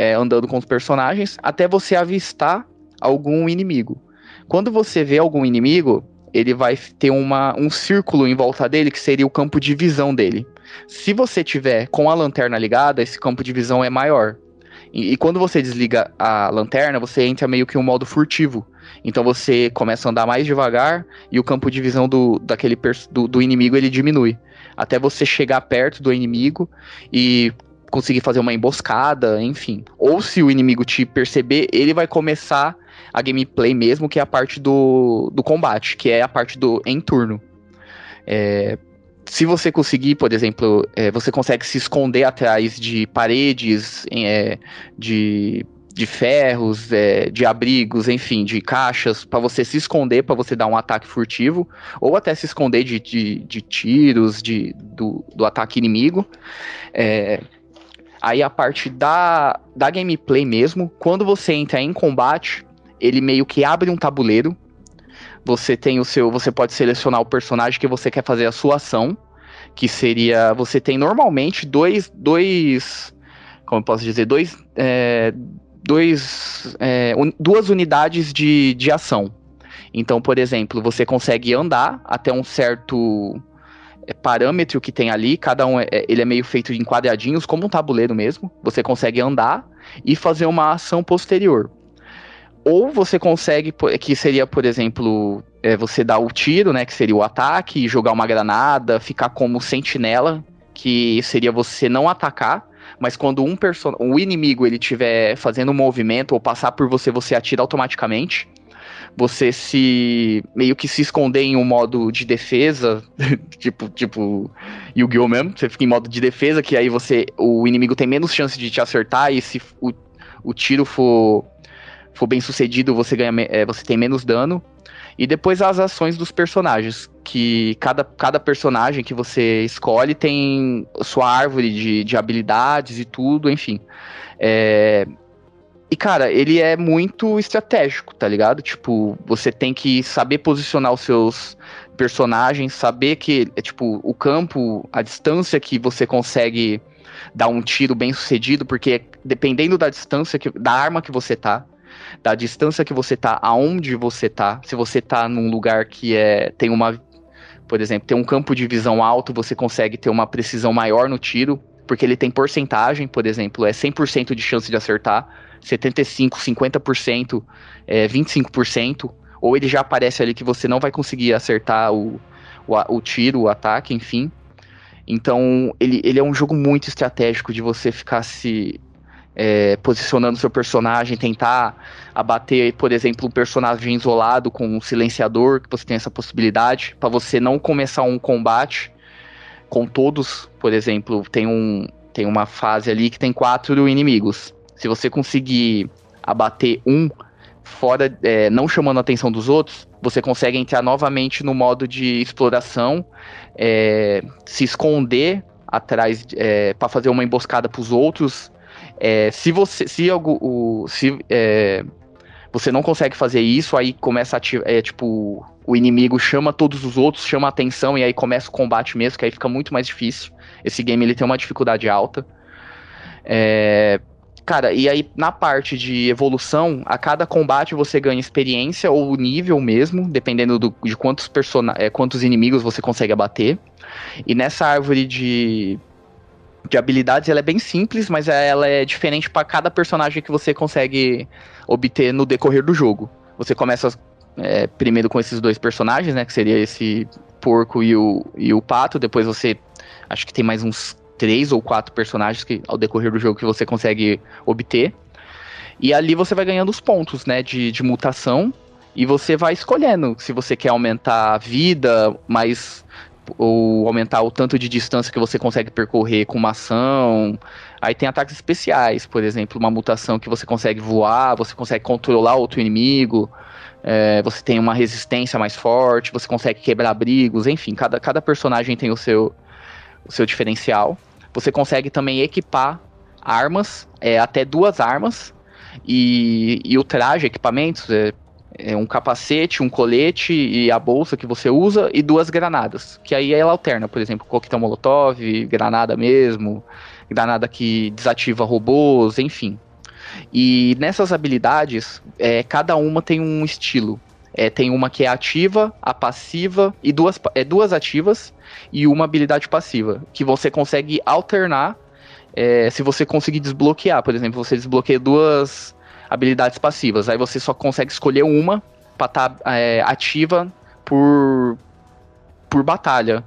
é, andando com os personagens até você avistar algum inimigo. Quando você vê algum inimigo, ele vai ter uma, um círculo em volta dele que seria o campo de visão dele. Se você tiver com a lanterna ligada, esse campo de visão é maior. E, e, quando você desliga a lanterna, você entra meio que em um modo furtivo. Então você começa a andar mais devagar e o campo de visão do, daquele do, do inimigo ele diminui. Até você chegar perto do inimigo e conseguir fazer uma emboscada, enfim. Ou se o inimigo te perceber, ele vai começar a gameplay mesmo, que é a parte do, do combate, que é a parte do em turno. É, se você conseguir, por exemplo, é, você consegue se esconder atrás de paredes, é, de, de ferros, é, de abrigos, enfim, de caixas, para você se esconder, para você dar um ataque furtivo, ou até se esconder de, de, de tiros, de, do, do ataque inimigo. Aí a parte da, da gameplay mesmo, quando você entra em combate, ele meio que abre um tabuleiro. Você tem o seu, você pode selecionar o personagem que você quer fazer a sua ação, que seria, você tem normalmente dois, dois, como eu posso dizer, dois, é, dois, é, un, duas unidades de, de ação. Então, por exemplo, você consegue andar até um certo parâmetro que tem ali, cada um é, ele é meio feito em quadradinhos, como um tabuleiro mesmo. Você consegue andar e fazer uma ação posterior. Ou você consegue, que seria, por exemplo, é, você dar o tiro, né? Que seria o ataque, jogar uma granada, ficar como sentinela, que seria você não atacar, mas quando um, person um inimigo ele estiver fazendo um movimento ou passar por você, você atira automaticamente. Você se meio que se esconder em um modo de defesa, (laughs) tipo, tipo Yu-Gi-Oh mesmo, você fica em modo de defesa que aí você o inimigo tem menos chance de te acertar e se o, o tiro for for bem sucedido, você ganha é, você tem menos dano. E depois as ações dos personagens, que cada, cada personagem que você escolhe tem sua árvore de, de habilidades e tudo, enfim. É, e, cara, ele é muito estratégico, tá ligado? Tipo, você tem que saber posicionar os seus personagens, saber que, é, tipo, o campo, a distância que você consegue dar um tiro bem sucedido, porque dependendo da distância, que, da arma que você tá, da distância que você tá, aonde você tá, se você tá num lugar que é tem uma, por exemplo, tem um campo de visão alto, você consegue ter uma precisão maior no tiro, porque ele tem porcentagem, por exemplo, é 100% de chance de acertar 75%, 50%, é, 25%, ou ele já aparece ali que você não vai conseguir acertar o, o, o tiro, o ataque, enfim. Então, ele, ele é um jogo muito estratégico de você ficar se é, posicionando seu personagem, tentar abater, por exemplo, um personagem isolado com um silenciador, que você tem essa possibilidade, para você não começar um combate com todos, por exemplo, tem, um, tem uma fase ali que tem quatro inimigos. Se você conseguir abater um fora, é, não chamando a atenção dos outros, você consegue entrar novamente no modo de exploração, é, se esconder atrás é, para fazer uma emboscada para os outros. É, se você, se algo, o, se é, você não consegue fazer isso, aí começa a é, tipo o inimigo chama todos os outros, chama a atenção e aí começa o combate mesmo, que aí fica muito mais difícil. Esse game ele tem uma dificuldade alta. É, Cara, e aí na parte de evolução, a cada combate você ganha experiência ou nível mesmo, dependendo do, de quantos, person é, quantos inimigos você consegue abater. E nessa árvore de, de habilidades, ela é bem simples, mas ela é diferente para cada personagem que você consegue obter no decorrer do jogo. Você começa é, primeiro com esses dois personagens, né? Que seria esse porco e o, e o pato. Depois você. Acho que tem mais uns três ou quatro personagens que ao decorrer do jogo que você consegue obter. E ali você vai ganhando os pontos, né, de, de mutação. E você vai escolhendo se você quer aumentar a vida, mais ou aumentar o tanto de distância que você consegue percorrer com uma ação. Aí tem ataques especiais, por exemplo, uma mutação que você consegue voar, você consegue controlar outro inimigo, é, você tem uma resistência mais forte, você consegue quebrar abrigos, enfim, cada, cada personagem tem o seu, o seu diferencial. Você consegue também equipar armas, é, até duas armas, e, e o traje, equipamentos, é, é, um capacete, um colete e a bolsa que você usa, e duas granadas, que aí ela alterna, por exemplo, coquetel molotov, granada mesmo, granada que desativa robôs, enfim. E nessas habilidades, é, cada uma tem um estilo. É, tem uma que é ativa, a passiva e duas, é, duas ativas e uma habilidade passiva, que você consegue alternar é, se você conseguir desbloquear. Por exemplo, você desbloqueia duas habilidades passivas, aí você só consegue escolher uma para estar tá, é, ativa por, por batalha,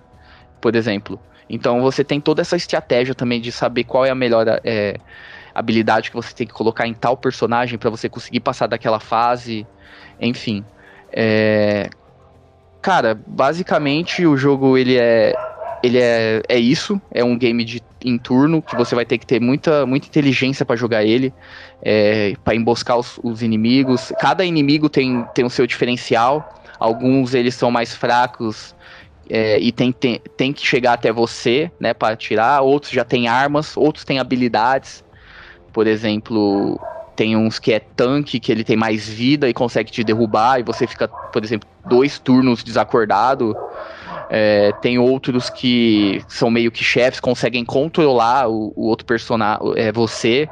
por exemplo. Então você tem toda essa estratégia também de saber qual é a melhor é, habilidade que você tem que colocar em tal personagem para você conseguir passar daquela fase, enfim. É, cara, basicamente o jogo ele é ele é, é isso, é um game de em turno que você vai ter que ter muita, muita inteligência para jogar ele, é, para emboscar os, os, inimigos. Cada inimigo tem, tem o seu diferencial. Alguns eles são mais fracos é, e tem, tem, tem que chegar até você, né, para atirar. Outros já têm armas, outros têm habilidades. Por exemplo, tem uns que é tanque, que ele tem mais vida e consegue te derrubar, e você fica, por exemplo, dois turnos desacordado. É, tem outros que são meio que chefes, conseguem controlar o, o outro personagem, é, você.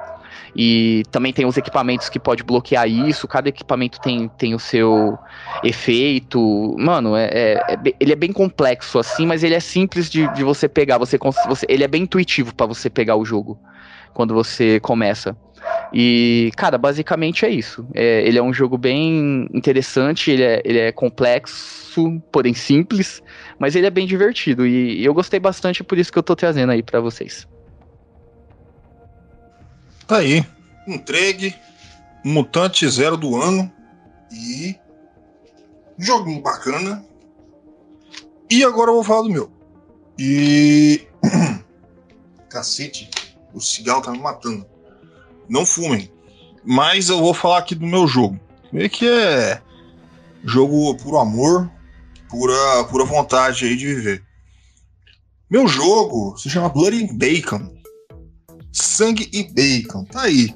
E também tem os equipamentos que pode bloquear isso. Cada equipamento tem, tem o seu efeito. Mano, é, é, é ele é bem complexo assim, mas ele é simples de, de você pegar. Você, você, ele é bem intuitivo para você pegar o jogo quando você começa. E, cara, basicamente é isso. É, ele é um jogo bem interessante, ele é, ele é complexo, porém simples, mas ele é bem divertido. E, e eu gostei bastante, por isso que eu tô trazendo aí para vocês. Tá aí. Entregue, Mutante Zero do ano. E Joguinho bacana. E agora eu vou falar do meu. E. (clears throat) Cacete, o cigarro tá me matando. Não fumem. Mas eu vou falar aqui do meu jogo. Meio que é jogo puro amor, pura, pura vontade aí de viver. Meu jogo se chama Bloody Bacon. Sangue e Bacon. Tá aí.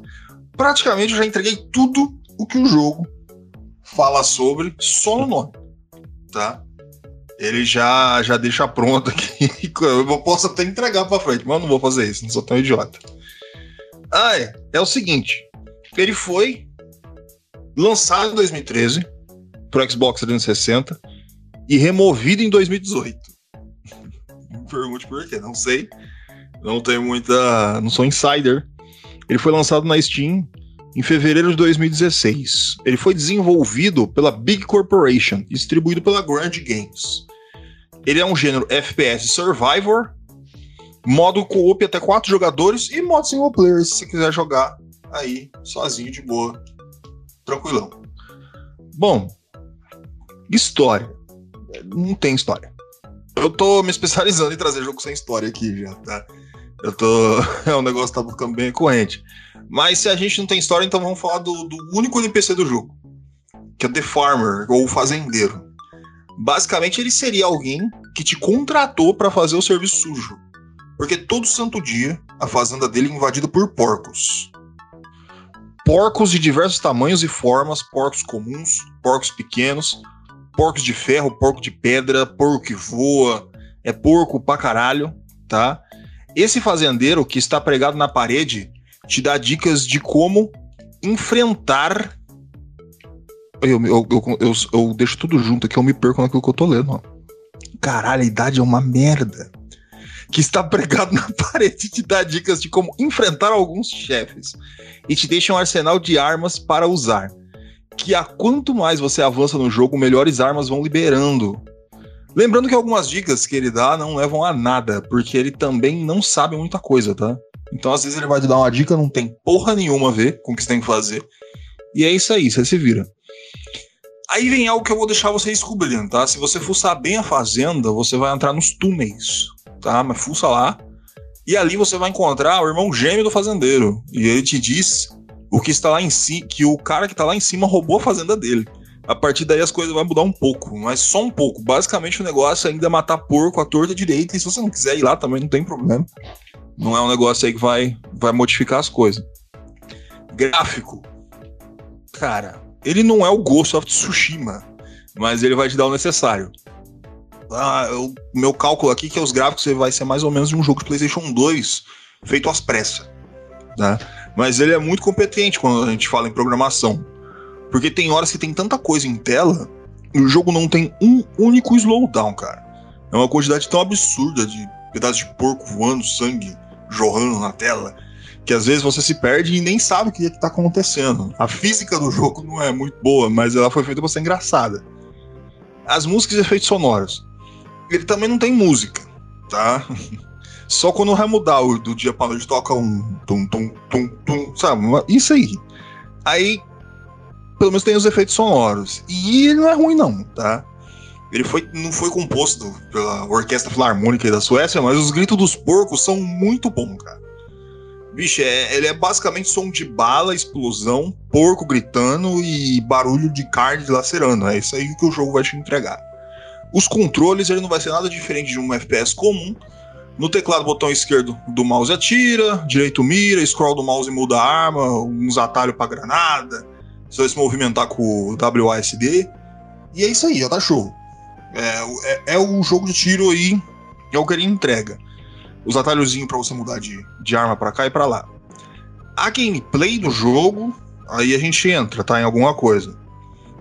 Praticamente eu já entreguei tudo o que o jogo fala sobre, só no nome. Tá? Ele já, já deixa pronto aqui. (laughs) Eu posso até entregar pra frente, mas eu não vou fazer isso, não sou tão idiota. Ah, é. O seguinte. Ele foi lançado em 2013 pro Xbox 360 e removido em 2018. Não (laughs) pergunte por quê, não sei. Não tenho muita. Não sou insider. Ele foi lançado na Steam em fevereiro de 2016. Ele foi desenvolvido pela Big Corporation distribuído pela Grand Games. Ele é um gênero FPS Survivor, modo co-op até quatro jogadores e modo single player se você quiser jogar aí sozinho de boa, tranquilão. Bom, história. Não tem história. Eu tô me especializando em trazer jogo sem história aqui já, tá? Eu tô. (laughs) É um negócio que tá ficando bem corrente. Mas se a gente não tem história, então vamos falar do, do único NPC do jogo. Que é o The Farmer, ou o fazendeiro. Basicamente, ele seria alguém que te contratou para fazer o serviço sujo. Porque todo santo dia a fazenda dele é invadida por porcos. Porcos de diversos tamanhos e formas, porcos comuns, porcos pequenos, porcos de ferro, porco de pedra, porco que voa, é porco pra caralho, tá? Esse fazendeiro que está pregado na parede te dá dicas de como enfrentar. Eu, eu, eu, eu, deixo tudo junto aqui, eu me perco naquilo que eu tô lendo. Ó. Caralho, a idade é uma merda. Que está pregado na (laughs) parede te dá dicas de como enfrentar alguns chefes e te deixa um arsenal de armas para usar. Que a quanto mais você avança no jogo, melhores armas vão liberando. Lembrando que algumas dicas que ele dá não levam a nada, porque ele também não sabe muita coisa, tá? Então, às vezes, ele vai te dar uma dica, não tem porra nenhuma a ver com o que você tem que fazer. E é isso aí, você se vira. Aí vem algo que eu vou deixar você descobrindo, tá? Se você fuçar bem a fazenda, você vai entrar nos túneis, tá? Mas fuça lá. E ali você vai encontrar o irmão gêmeo do fazendeiro. E ele te diz o que está lá em cima, que o cara que está lá em cima roubou a fazenda dele. A partir daí as coisas vão mudar um pouco, mas só um pouco. Basicamente o negócio ainda é matar porco à torta direita. E se você não quiser ir lá também não tem problema. Não é um negócio aí que vai, vai modificar as coisas. Gráfico. Cara, ele não é o Ghost of Tsushima, mas ele vai te dar o necessário. Ah, o meu cálculo aqui é que os gráficos vai ser mais ou menos de um jogo de PlayStation 2 feito às pressas. Né? Mas ele é muito competente quando a gente fala em programação. Porque tem horas que tem tanta coisa em tela e o jogo não tem um único slowdown, cara. É uma quantidade tão absurda de pedaços de porco voando, sangue jorrando na tela, que às vezes você se perde e nem sabe o que está acontecendo. A física do jogo não é muito boa, mas ela foi feita para ser engraçada. As músicas e efeitos sonoros. Ele também não tem música, tá? (laughs) Só quando vai mudar do dia para noite toca um tum tum tum tum, sabe? Isso aí. Aí, pelo menos tem os efeitos sonoros. E ele não é ruim não, tá? Ele foi, não foi composto pela Orquestra Filarmônica da Suécia, mas os gritos dos porcos são muito bons, cara. Bicho, é, ele é basicamente som de bala, explosão, porco gritando e barulho de carne lacerando. É isso aí que o jogo vai te entregar. Os controles, ele não vai ser nada diferente de um FPS comum. No teclado, botão esquerdo do mouse atira, direito mira, scroll do mouse muda a arma, uns atalhos para granada. Você se movimentar com o WASD. E é isso aí, já tá show. É, é, é o jogo de tiro aí, é o que ele entrega. Os atalhozinhos para você mudar de, de arma para cá e para lá. A gameplay do jogo, aí a gente entra, tá? Em alguma coisa.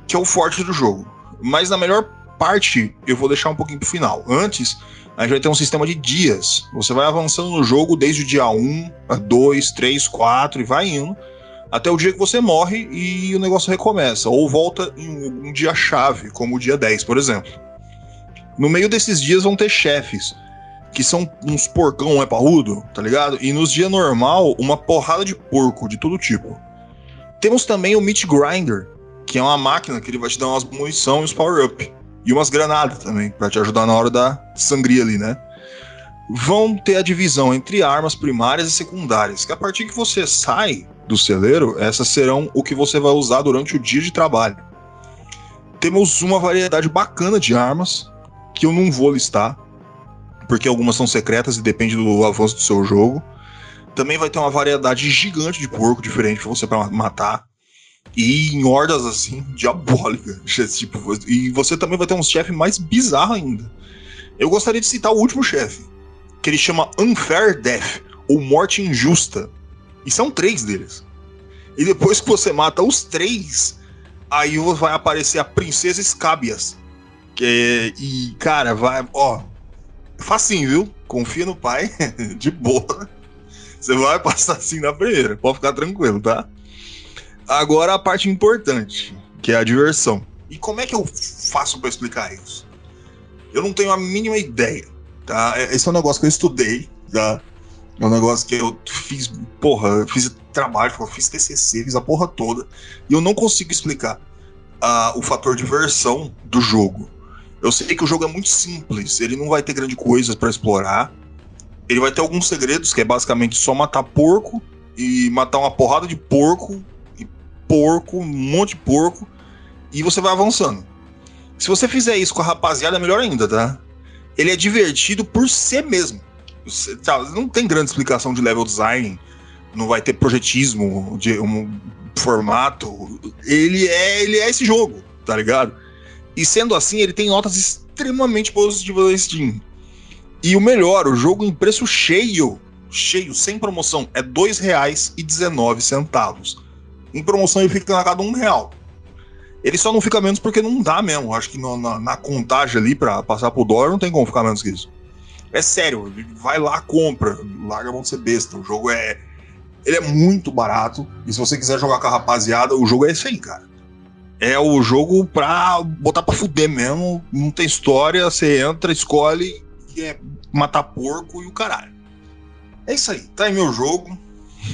Que é o forte do jogo. Mas na melhor parte, eu vou deixar um pouquinho pro final. Antes, a gente vai ter um sistema de dias. Você vai avançando no jogo desde o dia 1, 2, 3, 4 e vai indo. Até o dia que você morre e o negócio recomeça. Ou volta em um, dia-chave, como o dia 10, por exemplo. No meio desses dias vão ter chefes, que são uns porcão é parrudo, tá ligado? E nos dias normal, uma porrada de porco de todo tipo. Temos também o Meat Grinder, que é uma máquina que ele vai te dar umas munição e uns power-up. E umas granadas também, pra te ajudar na hora da sangria ali, né? Vão ter a divisão entre armas primárias e secundárias, que a partir que você sai do celeiro, essas serão o que você vai usar durante o dia de trabalho. Temos uma variedade bacana de armas, que eu não vou listar, porque algumas são secretas e depende do avanço do seu jogo. Também vai ter uma variedade gigante de porco diferente pra você para matar. E em hordas assim, diabólicas. (laughs) Tipo, e você também vai ter um chefe mais bizarro ainda. Eu gostaria de citar o último chefe, que ele chama Unfair Death, ou Morte Injusta. E são três deles. E depois que você mata os três, aí vai aparecer a Princesa Scabias. Que, e, cara, vai. Ó. Facinho, viu? Confia no pai. (laughs) de boa. Você vai passar assim na primeira. Pode ficar tranquilo, tá? Agora a parte importante, que é a diversão. E como é que eu faço para explicar isso? Eu não tenho a mínima ideia, tá? É, esse é um negócio que eu estudei, tá? É um negócio que eu fiz, porra, eu fiz trabalho, fiz TCC, fiz a porra toda, e eu não consigo explicar uh, o fator diversão do jogo. Eu sei que o jogo é muito simples, ele não vai ter grande coisa para explorar. Ele vai ter alguns segredos, que é basicamente só matar porco e matar uma porrada de porco porco, um monte de porco, e você vai avançando. Se você fizer isso com a rapaziada, é melhor ainda, tá? Ele é divertido por si mesmo. Você, tá, não tem grande explicação de level design, não vai ter projetismo de um formato. Ele é, ele é esse jogo, tá ligado? E sendo assim, ele tem notas extremamente positivas na Steam. E o melhor, o jogo em preço cheio, cheio, sem promoção, é R$ 2,19. Em promoção ele fica na cada um real. Ele só não fica menos porque não dá mesmo. Acho que no, na, na, contagem ali para passar pro dólar não tem como ficar menos que isso. É sério, vai lá, compra, larga a mão de ser besta. O jogo é. Ele é muito barato. E se você quiser jogar com a rapaziada, o jogo é esse aí, cara. É o jogo pra botar pra fuder mesmo. Não tem história, você entra, escolhe e é matar porco e o caralho. É isso aí, tá aí meu jogo.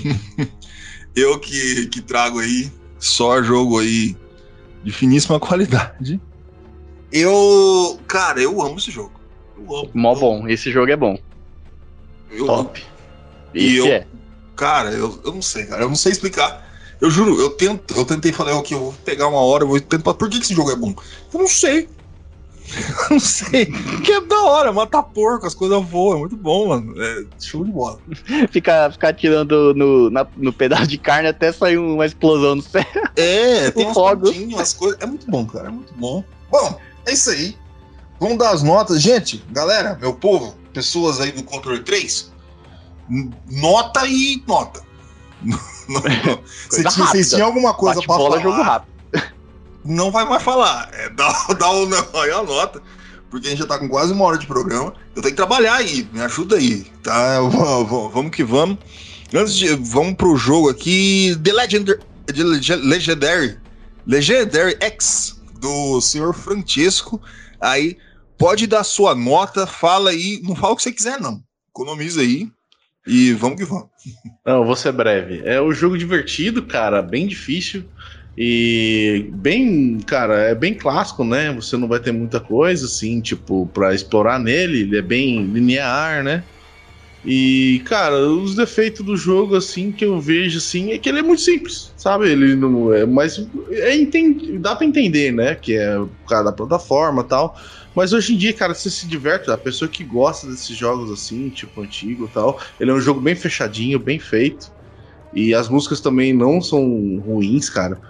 (laughs) eu que, que trago aí só jogo aí de finíssima (laughs) qualidade. Eu, cara, eu amo esse jogo. Eu amo. Mó bom, esse jogo é bom. Eu Top. E eu, é. cara, eu, eu não sei, cara, eu não sei explicar. Eu juro, eu tento, eu tentei falar aqui, eu vou pegar uma hora, eu vou tentar. Por que, que esse jogo é bom? Eu não sei. (laughs) não sei. Que é da hora, matar porco, as coisas voam, é muito bom, mano. É show de bola. (laughs) ficar, ficar tirando no, na, no pedaço de carne até sair uma explosão no céu. É, (laughs) tem fogo. as coisas. É muito bom, cara, é muito bom. Bom, é isso aí. Vamos dar as notas. Gente, galera, meu povo, pessoas aí do Controle 3, nota e nota. Vocês tinham alguma coisa para falar? jogo rápido não vai mais falar. É, dá, (laughs) dá o não, aí nota. Porque a gente já tá com quase uma hora de programa. Eu tenho que trabalhar aí, me ajuda aí, tá? Vamos que vamos. Antes de. Vamos pro jogo aqui. The Legendary. Legendary. Legendary X do senhor Francisco. Aí, pode dar sua nota, fala aí. Não fala o que você quiser, não. Economiza aí. E vamos que vamos. (laughs) Não, vou ser breve. É um jogo divertido, cara, bem difícil. E bem, cara, é bem clássico, né? Você não vai ter muita coisa assim, tipo, para explorar nele, ele é bem linear, né? E, cara, os defeitos do jogo, assim, que eu vejo, assim, é que ele é muito simples, sabe? Ele não é. Mas é, entend, dá pra entender, né? Que é o cara da plataforma tal. Mas hoje em dia, cara, você se diverte, a pessoa que gosta desses jogos assim, tipo antigo e tal, ele é um jogo bem fechadinho, bem feito. E as músicas também não são ruins, cara.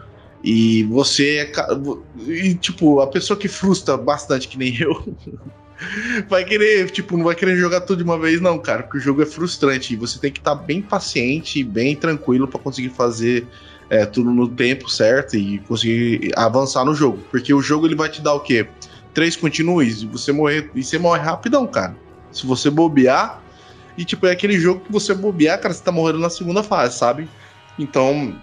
E você é. E, tipo, a pessoa que frustra bastante, que nem (laughs) eu. vai querer, tipo, não vai querer jogar tudo de uma vez, não, cara, porque o jogo é frustrante. E você tem que estar tá bem paciente e bem tranquilo para conseguir fazer é, tudo no tempo certo e conseguir avançar no jogo. Porque o jogo ele vai te dar o quê? Três continues e você morrer. E você morre rapidão, cara. Se você bobear. E, tipo, é aquele jogo que você bobear, cara, você tá morrendo na segunda fase, sabe? Então,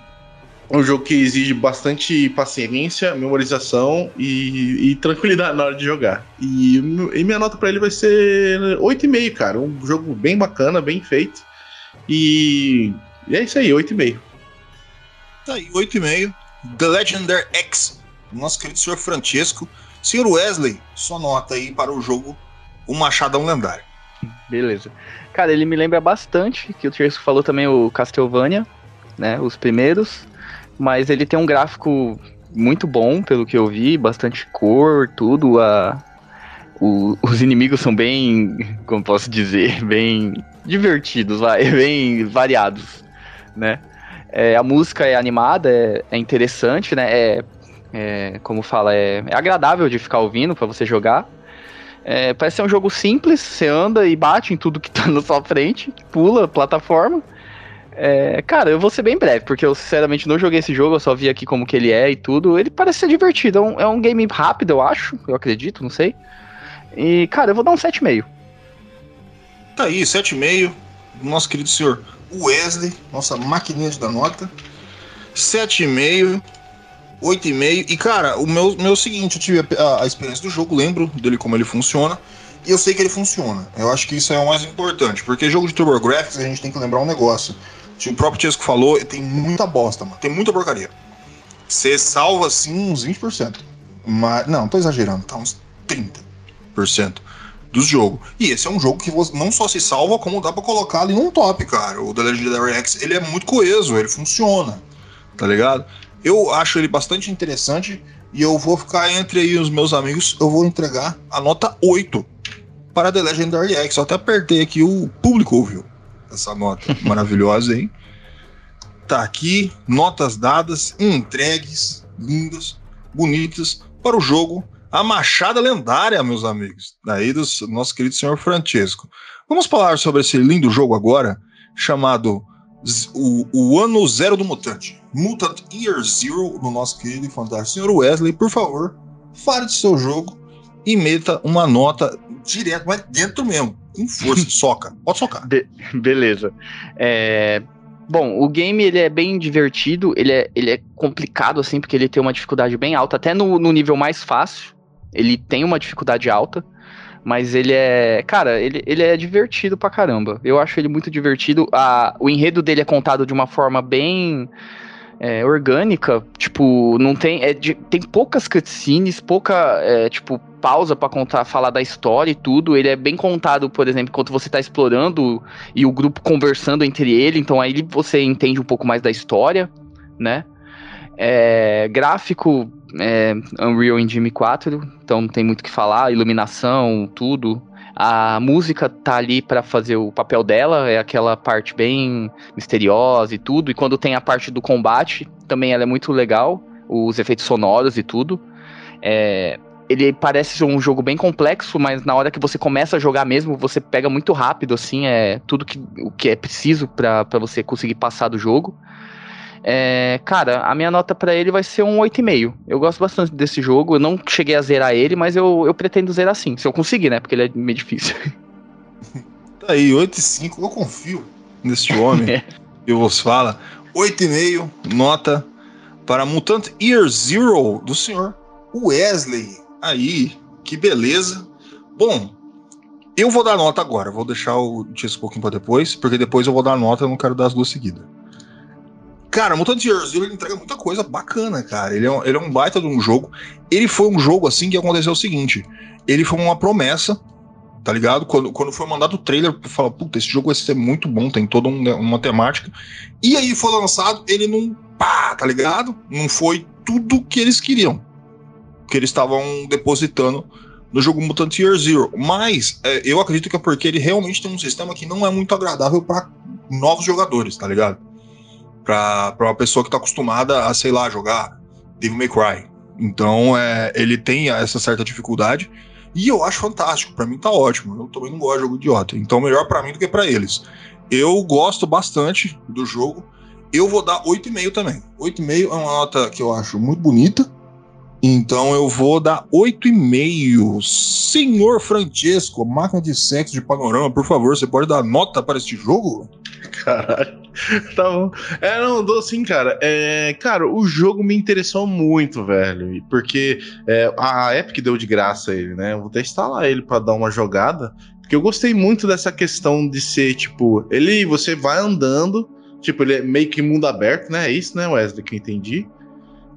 é um jogo que exige bastante paciência, memorização e, e tranquilidade na hora de jogar. E, e minha nota para ele vai ser 8,5, cara. Um jogo bem bacana, bem feito. E, e é isso aí, 8,5. Tá aí, 8,5. The Legendary X, nosso querido senhor Francesco. Senhor Wesley, sua nota aí para o jogo O Machadão Lendário. Beleza. Cara, ele me lembra bastante, que o Tiersco falou também, o Castlevania, né? Os primeiros. Mas ele tem um gráfico muito bom, pelo que eu vi, bastante cor, tudo. A, o- os inimigos são bem, como posso dizer, (laughs) bem divertidos, vai, (laughs) bem variados, né? É, a música é animada, é, é interessante, né? É, é, como fala, é, é agradável de ficar ouvindo para você jogar. É, parece ser um jogo simples, você anda e bate em tudo que tá na sua frente, pula plataforma. É, cara, eu vou ser bem breve, porque eu sinceramente não joguei esse jogo, eu só vi aqui como que ele é e tudo. Ele parece ser divertido, é um, é um game rápido, eu acho, eu acredito, não sei. E, cara, eu vou dar um 7,5. Tá aí, 7,5. do Nosso querido senhor Wesley, nossa maquininha de dar nota. 7,5. 8,5. E, cara, o meu, meu é o seguinte: eu tive a- a experiência do jogo, lembro dele como ele funciona. E eu sei que ele funciona. Eu acho que isso é o mais importante. Porque jogo de TurboGrafx, a gente tem que lembrar um negócio. O próprio Chesco falou, tem muita bosta, mano. Tem muita porcaria. Você salva, assim, uns 20%. Mas, não, tô exagerando, tá? Uns 30% do jogo. E esse é um jogo que não só se salva, como dá pra colocar ali num top, cara. O The Legendary X, ele é muito coeso, ele funciona, tá ligado? Eu acho ele bastante interessante e eu vou ficar entre aí os meus amigos, eu vou entregar a nota 8 para The Legendary X. Eu até apertei aqui, o público ouviu essa nota maravilhosa aí. Tá aqui, notas dadas, entregues, lindas, bonitas, para o jogo A Machada Lendária, meus amigos. Daí do nosso querido senhor Francesco. Vamos falar sobre esse lindo jogo agora, chamado o, o Ano Zero do Mutante. Mutant Year Zero, do nosso querido e fantástico senhor Wesley. Por favor, fale do seu jogo e meta uma nota direto, mas dentro mesmo, com força, (laughs) soca. Pode socar. Beleza. É, Bom, o game ele é bem divertido, ele é, ele é complicado, assim, porque ele tem uma dificuldade bem alta, até no, no nível mais fácil, ele tem uma dificuldade alta, mas ele é. Cara, ele, ele é divertido pra caramba. Eu acho ele muito divertido. A, o enredo dele é contado de uma forma bem. É, orgânica, tipo, não tem. É de- tem poucas cutscenes, pouca, é, tipo, pausa pra contar, falar da história e tudo. Ele é bem contado, por exemplo, enquanto você tá explorando e o grupo conversando entre ele, então aí você entende um pouco mais da história, né? É, gráfico é, Unreal Engine 4, então não tem muito o que falar, iluminação, tudo. A música tá ali pra fazer o papel dela, é aquela parte bem misteriosa e tudo. E quando tem a parte do combate, também ela é muito legal, os efeitos sonoros e tudo. É, ele parece um jogo bem complexo, mas na hora que você começa a jogar mesmo, você pega muito rápido, assim, é tudo que, o que é preciso pra você conseguir passar do jogo. É, cara, a minha nota pra ele vai ser um 8,5. Eu gosto bastante desse jogo, eu não cheguei a zerar ele, mas eu, eu pretendo zerar sim, se eu conseguir, né, porque ele é meio difícil. (laughs) Tá aí, 8 e 5. Eu confio neste homem. (laughs) Eu vos fala. 8,5, nota para Mutant Year Zero do senhor Wesley. Aí, que beleza. Bom, eu vou dar nota agora. Vou deixar o Tias um pouquinho para depois, porque depois eu vou dar nota, eu não quero dar as duas seguidas. Cara, Mutant Year Zero ele entrega muita coisa bacana, cara. Ele é, um, ele é um baita de um jogo. Ele foi um jogo assim que aconteceu o seguinte: ele foi uma promessa tá ligado? Quando, quando foi mandado o trailer, fala, puta, esse jogo vai ser muito bom, tem toda um- uma temática. E aí foi lançado, ele não, pá, tá ligado? Não foi tudo que eles queriam, que eles estavam depositando no jogo Mutant Year Zero. Mas é, eu acredito que é porque ele realmente tem um sistema que não é muito agradável para novos jogadores, tá ligado? Pra uma pessoa que tá acostumada a, sei lá, jogar Devil May Cry. Então, é, ele tem essa certa dificuldade. E eu acho fantástico, pra mim tá ótimo. Eu também não gosto de jogo idiota. Então melhor pra mim do que pra eles. Eu gosto bastante do jogo. Eu vou dar 8,5 também. 8,5 é uma nota que eu acho muito bonita. Então eu vou dar 8,5. Senhor Francesco, máquina de sexo de panorama, por favor, você pode dar nota para este jogo? Caralho. (laughs) Tá bom. É, não, dou sim, cara. É, cara, o jogo me interessou muito, velho. Porque é, a Epic deu de graça ele, né? Vou até instalar ele pra dar uma jogada. Porque eu gostei muito dessa questão de ser, tipo, ele você vai andando, tipo, ele é meio que mundo aberto, né? É isso, né, Wesley, que eu entendi.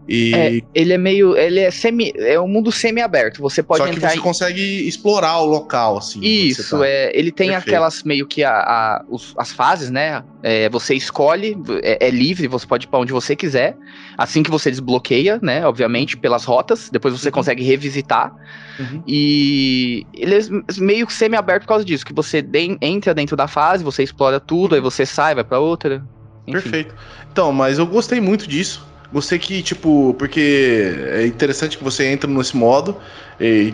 E É, ele é meio. Ele é semi. É um mundo semi-aberto. Você pode só que entrar você em. consegue explorar o local, assim. Isso, tá. é. Ele tem Perfeito. aquelas meio que a, a- os- as fases, né? É, você escolhe, é, é livre, você pode ir pra onde você quiser. Assim que você desbloqueia, né? Obviamente, pelas rotas. Depois você consegue revisitar. Uhum. E ele é meio semi-aberto por causa disso. Que você den- entra dentro da fase, você explora tudo, aí você sai, vai pra outra. Enfim. Perfeito. Então, mas eu gostei muito disso. Gostei que, tipo, porque é interessante que você entra nesse modo.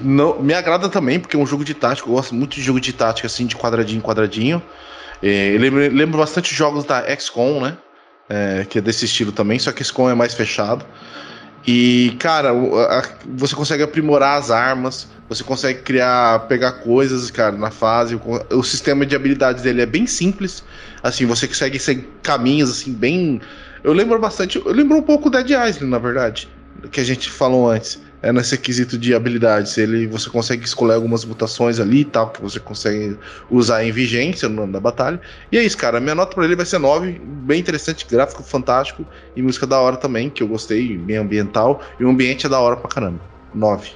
Não, me agrada também, porque é um jogo de tática. Eu gosto muito de jogo de tática, assim, de quadradinho em quadradinho. Lembro, lembro bastante jogos da XCOM, né? É, que é desse estilo também, só que XCOM é mais fechado. E, cara, você consegue aprimorar as armas, você consegue criar, pegar coisas, cara, na fase. O, o sistema de habilidades dele é bem simples. Assim, você consegue seguir caminhos, assim, bem. Eu lembro bastante. Eu lembro um pouco Dead Island, na verdade. Que a gente falou antes. É nesse quesito de habilidades. Ele, você consegue escolher algumas mutações ali e tal, que você consegue usar em vigência no nome da batalha. E é isso, cara. Minha nota pra ele vai ser 9. Bem interessante, gráfico fantástico. E música da hora também, que eu gostei, bem ambiental. E o ambiente é da hora pra caramba. 9.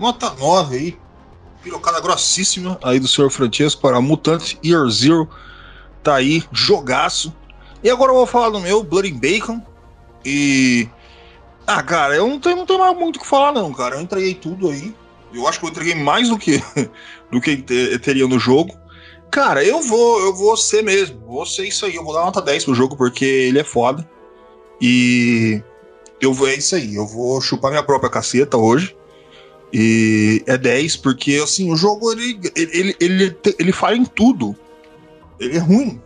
Nota 9 aí. Pirocada grossíssima aí do senhor Francesco para Mutant Year Zero. Tá aí, jogaço. E agora eu vou falar do meu, Blood and Bacon. E. Ah, cara, eu não tenho, não tenho mais muito o que falar, não, cara. Eu entreguei tudo aí. Eu acho que eu entreguei mais do que, (laughs) do que te- teria no jogo. Cara, eu vou, eu vou ser mesmo. Vou ser isso aí. Eu vou dar nota 10 pro jogo porque ele é foda. E. Eu vou, é isso aí. Eu vou chupar minha própria caceta hoje. E é 10, porque assim, o jogo ele, ele, ele, ele, ele em tudo. Ele é ruim.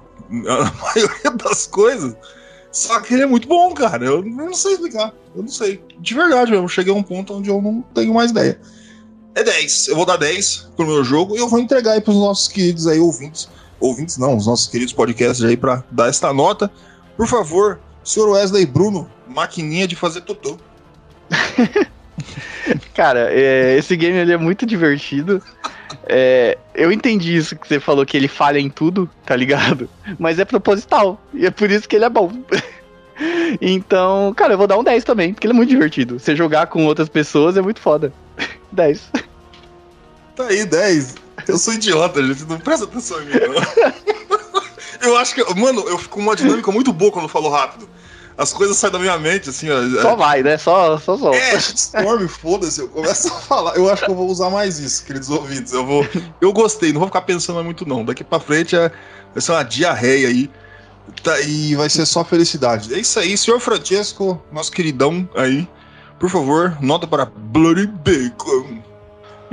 A (laughs) maioria das coisas. Só que ele é muito bom, cara. Eu não sei explicar. Eu não sei. De verdade mesmo. Cheguei a um ponto onde eu não tenho mais ideia. É 10. Eu vou dar 10 pro meu jogo e eu vou entregar aí pros nossos queridos aí ouvintes. Ouvintes não, os nossos queridos podcasts aí pra dar esta nota. Por favor, senhor Wesley Bruno, maquininha de fazer tutô. (laughs) Cara, é, esse game ele é muito divertido. (laughs) É, eu entendi isso que você falou que ele falha em tudo, tá ligado? (laughs) Mas é proposital. E é por isso que ele é bom. (laughs) Então, cara, eu vou dar um 10 também, porque ele é muito divertido. Você jogar com outras pessoas é muito foda. (laughs) 10. Tá aí, 10. Eu sou idiota, gente. Não presta atenção em mim, não. eu acho que. Mano, eu fico com uma dinâmica muito boa quando eu falo rápido. As coisas saem da minha mente, assim, ó. Só vai, né? Só, só solta. É, shitstorm, foda-se. Eu começo a falar. Eu acho que eu vou usar mais isso, queridos ouvintes. Eu vou. Eu gostei, não vou ficar pensando muito, não. Daqui pra frente é, vai ser uma diarreia aí. Tá, e vai ser só felicidade. É isso aí, senhor Francesco, nosso queridão aí. Por favor, nota para Bloody Bacon.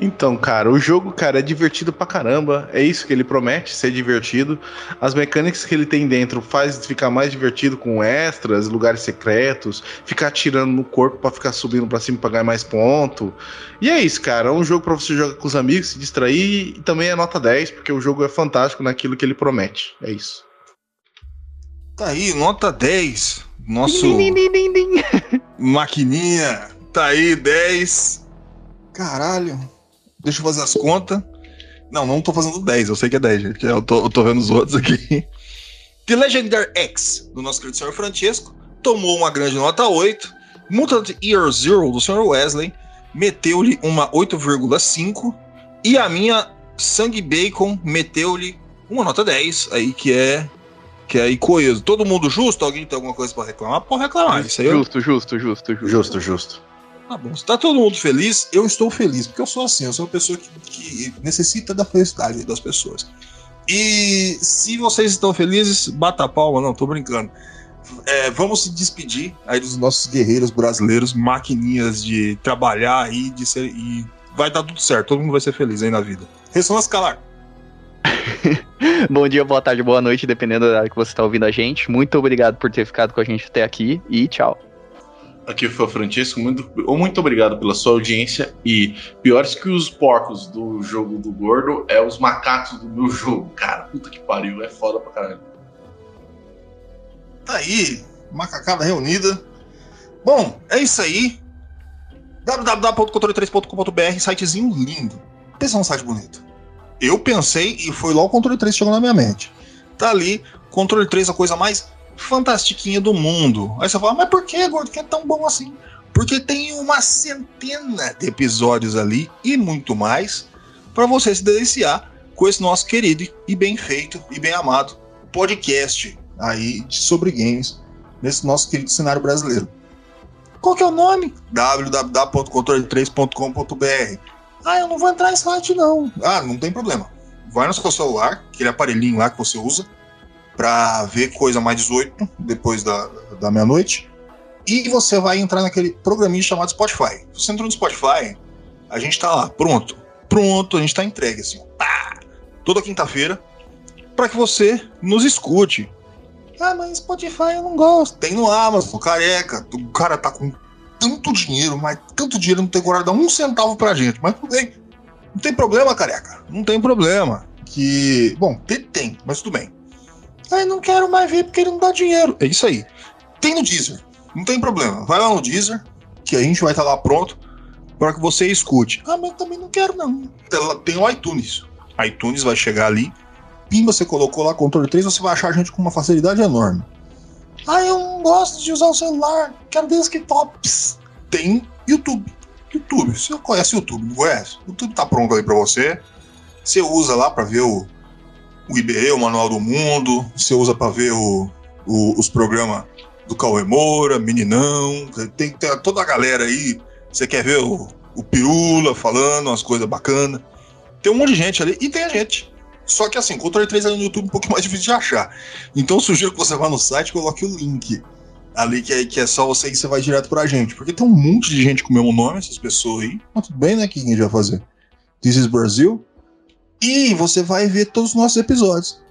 Então, cara, o jogo, cara, é divertido pra caramba. É isso que ele promete, ser divertido. As mecânicas que ele tem dentro faz ficar mais divertido com extras, lugares secretos, ficar atirando no corpo pra ficar subindo pra cima pra ganhar mais ponto. E é isso, cara. É um jogo pra você jogar com os amigos, se distrair e também é nota 10, porque o jogo é fantástico naquilo que ele promete. É isso. Tá aí, nota 10. Nosso din, din, din. maquininha. Tá aí, 10. Caralho. Deixa eu fazer as contas. Não, não tô fazendo 10, eu sei que é 10, gente. Eu tô, eu tô vendo os outros aqui. The Legendary X, do nosso querido senhor Francesco, tomou uma grande nota 8. Mutant Year Zero, do senhor Wesley, meteu-lhe uma 8,5. E a minha Sangue Bacon meteu-lhe uma nota 10, aí que é. Que é aí coeso. Todo mundo justo? Alguém tem alguma coisa pra reclamar? Pode reclamar. Isso aí eu Justo, justo, justo, justo. Justo, justo. Tá bom. Se tá todo mundo feliz, eu estou feliz. Porque eu sou assim, eu sou uma pessoa que, que necessita da felicidade das pessoas. E se vocês estão felizes, bata a palma, não, tô brincando. É, vamos se despedir aí dos nossos guerreiros brasileiros, maquininhas de trabalhar aí, de ser. E vai dar tudo certo, todo mundo vai ser feliz aí na vida. Ressonância calar. (laughs) Bom dia, boa tarde, boa noite, dependendo da hora que você está ouvindo a gente. Muito obrigado por ter ficado com a gente até aqui e tchau. Aqui foi o Francisco, muito, muito obrigado pela sua audiência. E piores que os porcos do jogo do gordo é os macacos do meu jogo, cara. Puta que pariu, é foda pra caralho. Tá aí, macacada reunida. Bom, é isso aí. www.controle3.com.br, sitezinho lindo. Pensa num site bonito. Eu pensei e foi lá o controle 3 que chegou na minha mente. Tá ali, controle 3, a coisa mais fantastiquinha do mundo. Aí você fala, mas por que, gordo, que é tão bom assim? Porque tem uma centena de episódios ali e muito mais para você se deliciar com esse nosso querido e bem feito e bem amado podcast aí sobre games nesse nosso querido cenário brasileiro. Qual que é o nome? www.controle3.com.br Ah, eu não vou entrar nesse site não. Ah, não tem problema. Vai no seu celular, aquele aparelhinho lá que você usa, para ver coisa mais 18 depois da, da meia-noite. E você vai entrar naquele programinha chamado Spotify. Você entrou no Spotify, a gente tá lá, pronto. Pronto, a gente tá entregue assim. Pá! Toda quinta-feira, para que você nos escute. Ah, mas Spotify eu não gosto. Tem no Amazon, careca. O cara tá com tanto dinheiro, mas tanto dinheiro não tem coragem de dar um centavo pra gente. Mas tudo bem. Não tem problema, careca. Não tem problema. Que. Bom, tem, tem, mas tudo bem. Ai, não quero mais ver porque ele não dá dinheiro. É isso aí. Tem no Deezer. Não tem problema. Vai lá no Deezer, que a gente vai estar tá lá pronto para que você escute. Ah, mas eu também não quero, não. Tem o iTunes. iTunes vai chegar ali pimba você colocou lá controle 3, você vai achar a gente com uma facilidade enorme. Ah, eu não gosto de usar o celular, quero desktops. Tem YouTube. YouTube, você conhece o YouTube, não conhece? O YouTube tá pronto ali para você. Você usa lá para ver o, o IBE, o Manual do Mundo, você usa para ver o, o, os programas do Cauê Moura, Meninão, tem, tem toda a galera aí. Você quer ver o, o Pirula falando umas coisas bacanas. Tem um monte de gente ali e tem a gente. Só que assim, controle 3 é no YouTube um pouco mais (laughs) difícil de achar. Então sugiro que você vá no site e coloque o link. Ali que é, que é só você e você vai direto pra gente. Porque tem um monte de gente com o mesmo nome, essas pessoas aí. Mas tudo bem, né? O que a gente vai fazer? This is Brasil. E você vai ver todos os nossos episódios.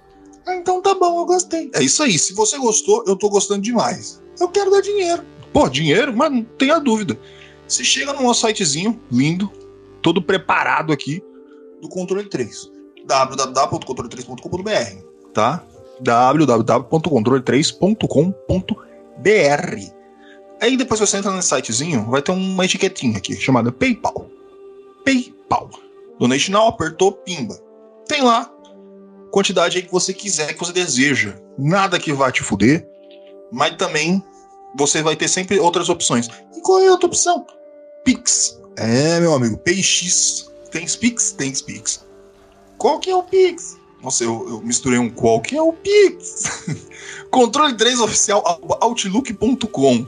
Ah, então tá bom, eu gostei. É isso aí. Se você gostou, eu tô gostando demais. Eu quero dar dinheiro. Pô, dinheiro? Mas não tenha dúvida. Você chega no nosso sitezinho, lindo, todo preparado aqui, do controle 3 www.controle3.com.br, tá? www.controle3.com.br. Aí depois você entra nesse sitezinho, vai ter uma etiquetinha aqui chamada PayPal. PayPal. Donation Now, apertou, pimba. Tem lá quantidade aí que você quiser, que você deseja. Nada que vá te fuder, mas também você vai ter sempre outras opções. E qual é a outra opção? Pix. É, meu amigo, PX. Tem Pix? Tem Pix. Qual que é o Pix? Nossa, eu, eu misturei um qual que é o Pix. (laughs) Controle 3 oficial outlook.com.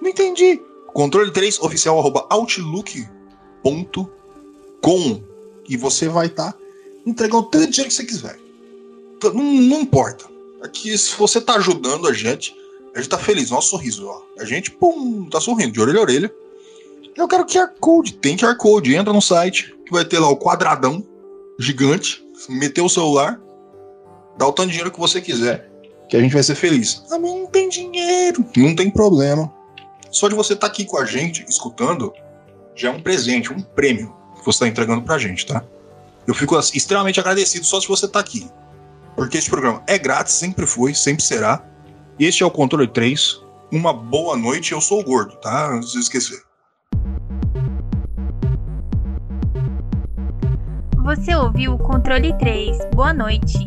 Não entendi. Controle 3 oficial outlook.com. E você vai estar tá entregando tanto dinheiro que você quiser. Não, não importa. Aqui, se você tá ajudando a gente, a gente tá feliz. Nosso sorriso, ó. A gente, pum, tá sorrindo de orelha a orelha. Eu quero QR Code. Tem QR Code. Entra no site que vai ter lá o quadradão gigante, meter o celular, dá o tanto de dinheiro que você quiser, que a gente vai ser feliz. Ah, mas não tem dinheiro. Não tem problema. Só de você estar tá aqui com a gente, escutando, já é um presente, um prêmio que você está entregando pra gente, tá? Eu fico extremamente agradecido só se você tá aqui. Porque esse programa é grátis, sempre foi, sempre será. Este é o Controle 3. Uma boa noite, eu sou o Gordo, tá? Não se esquecer. Você ouviu o Controle 3. Boa noite.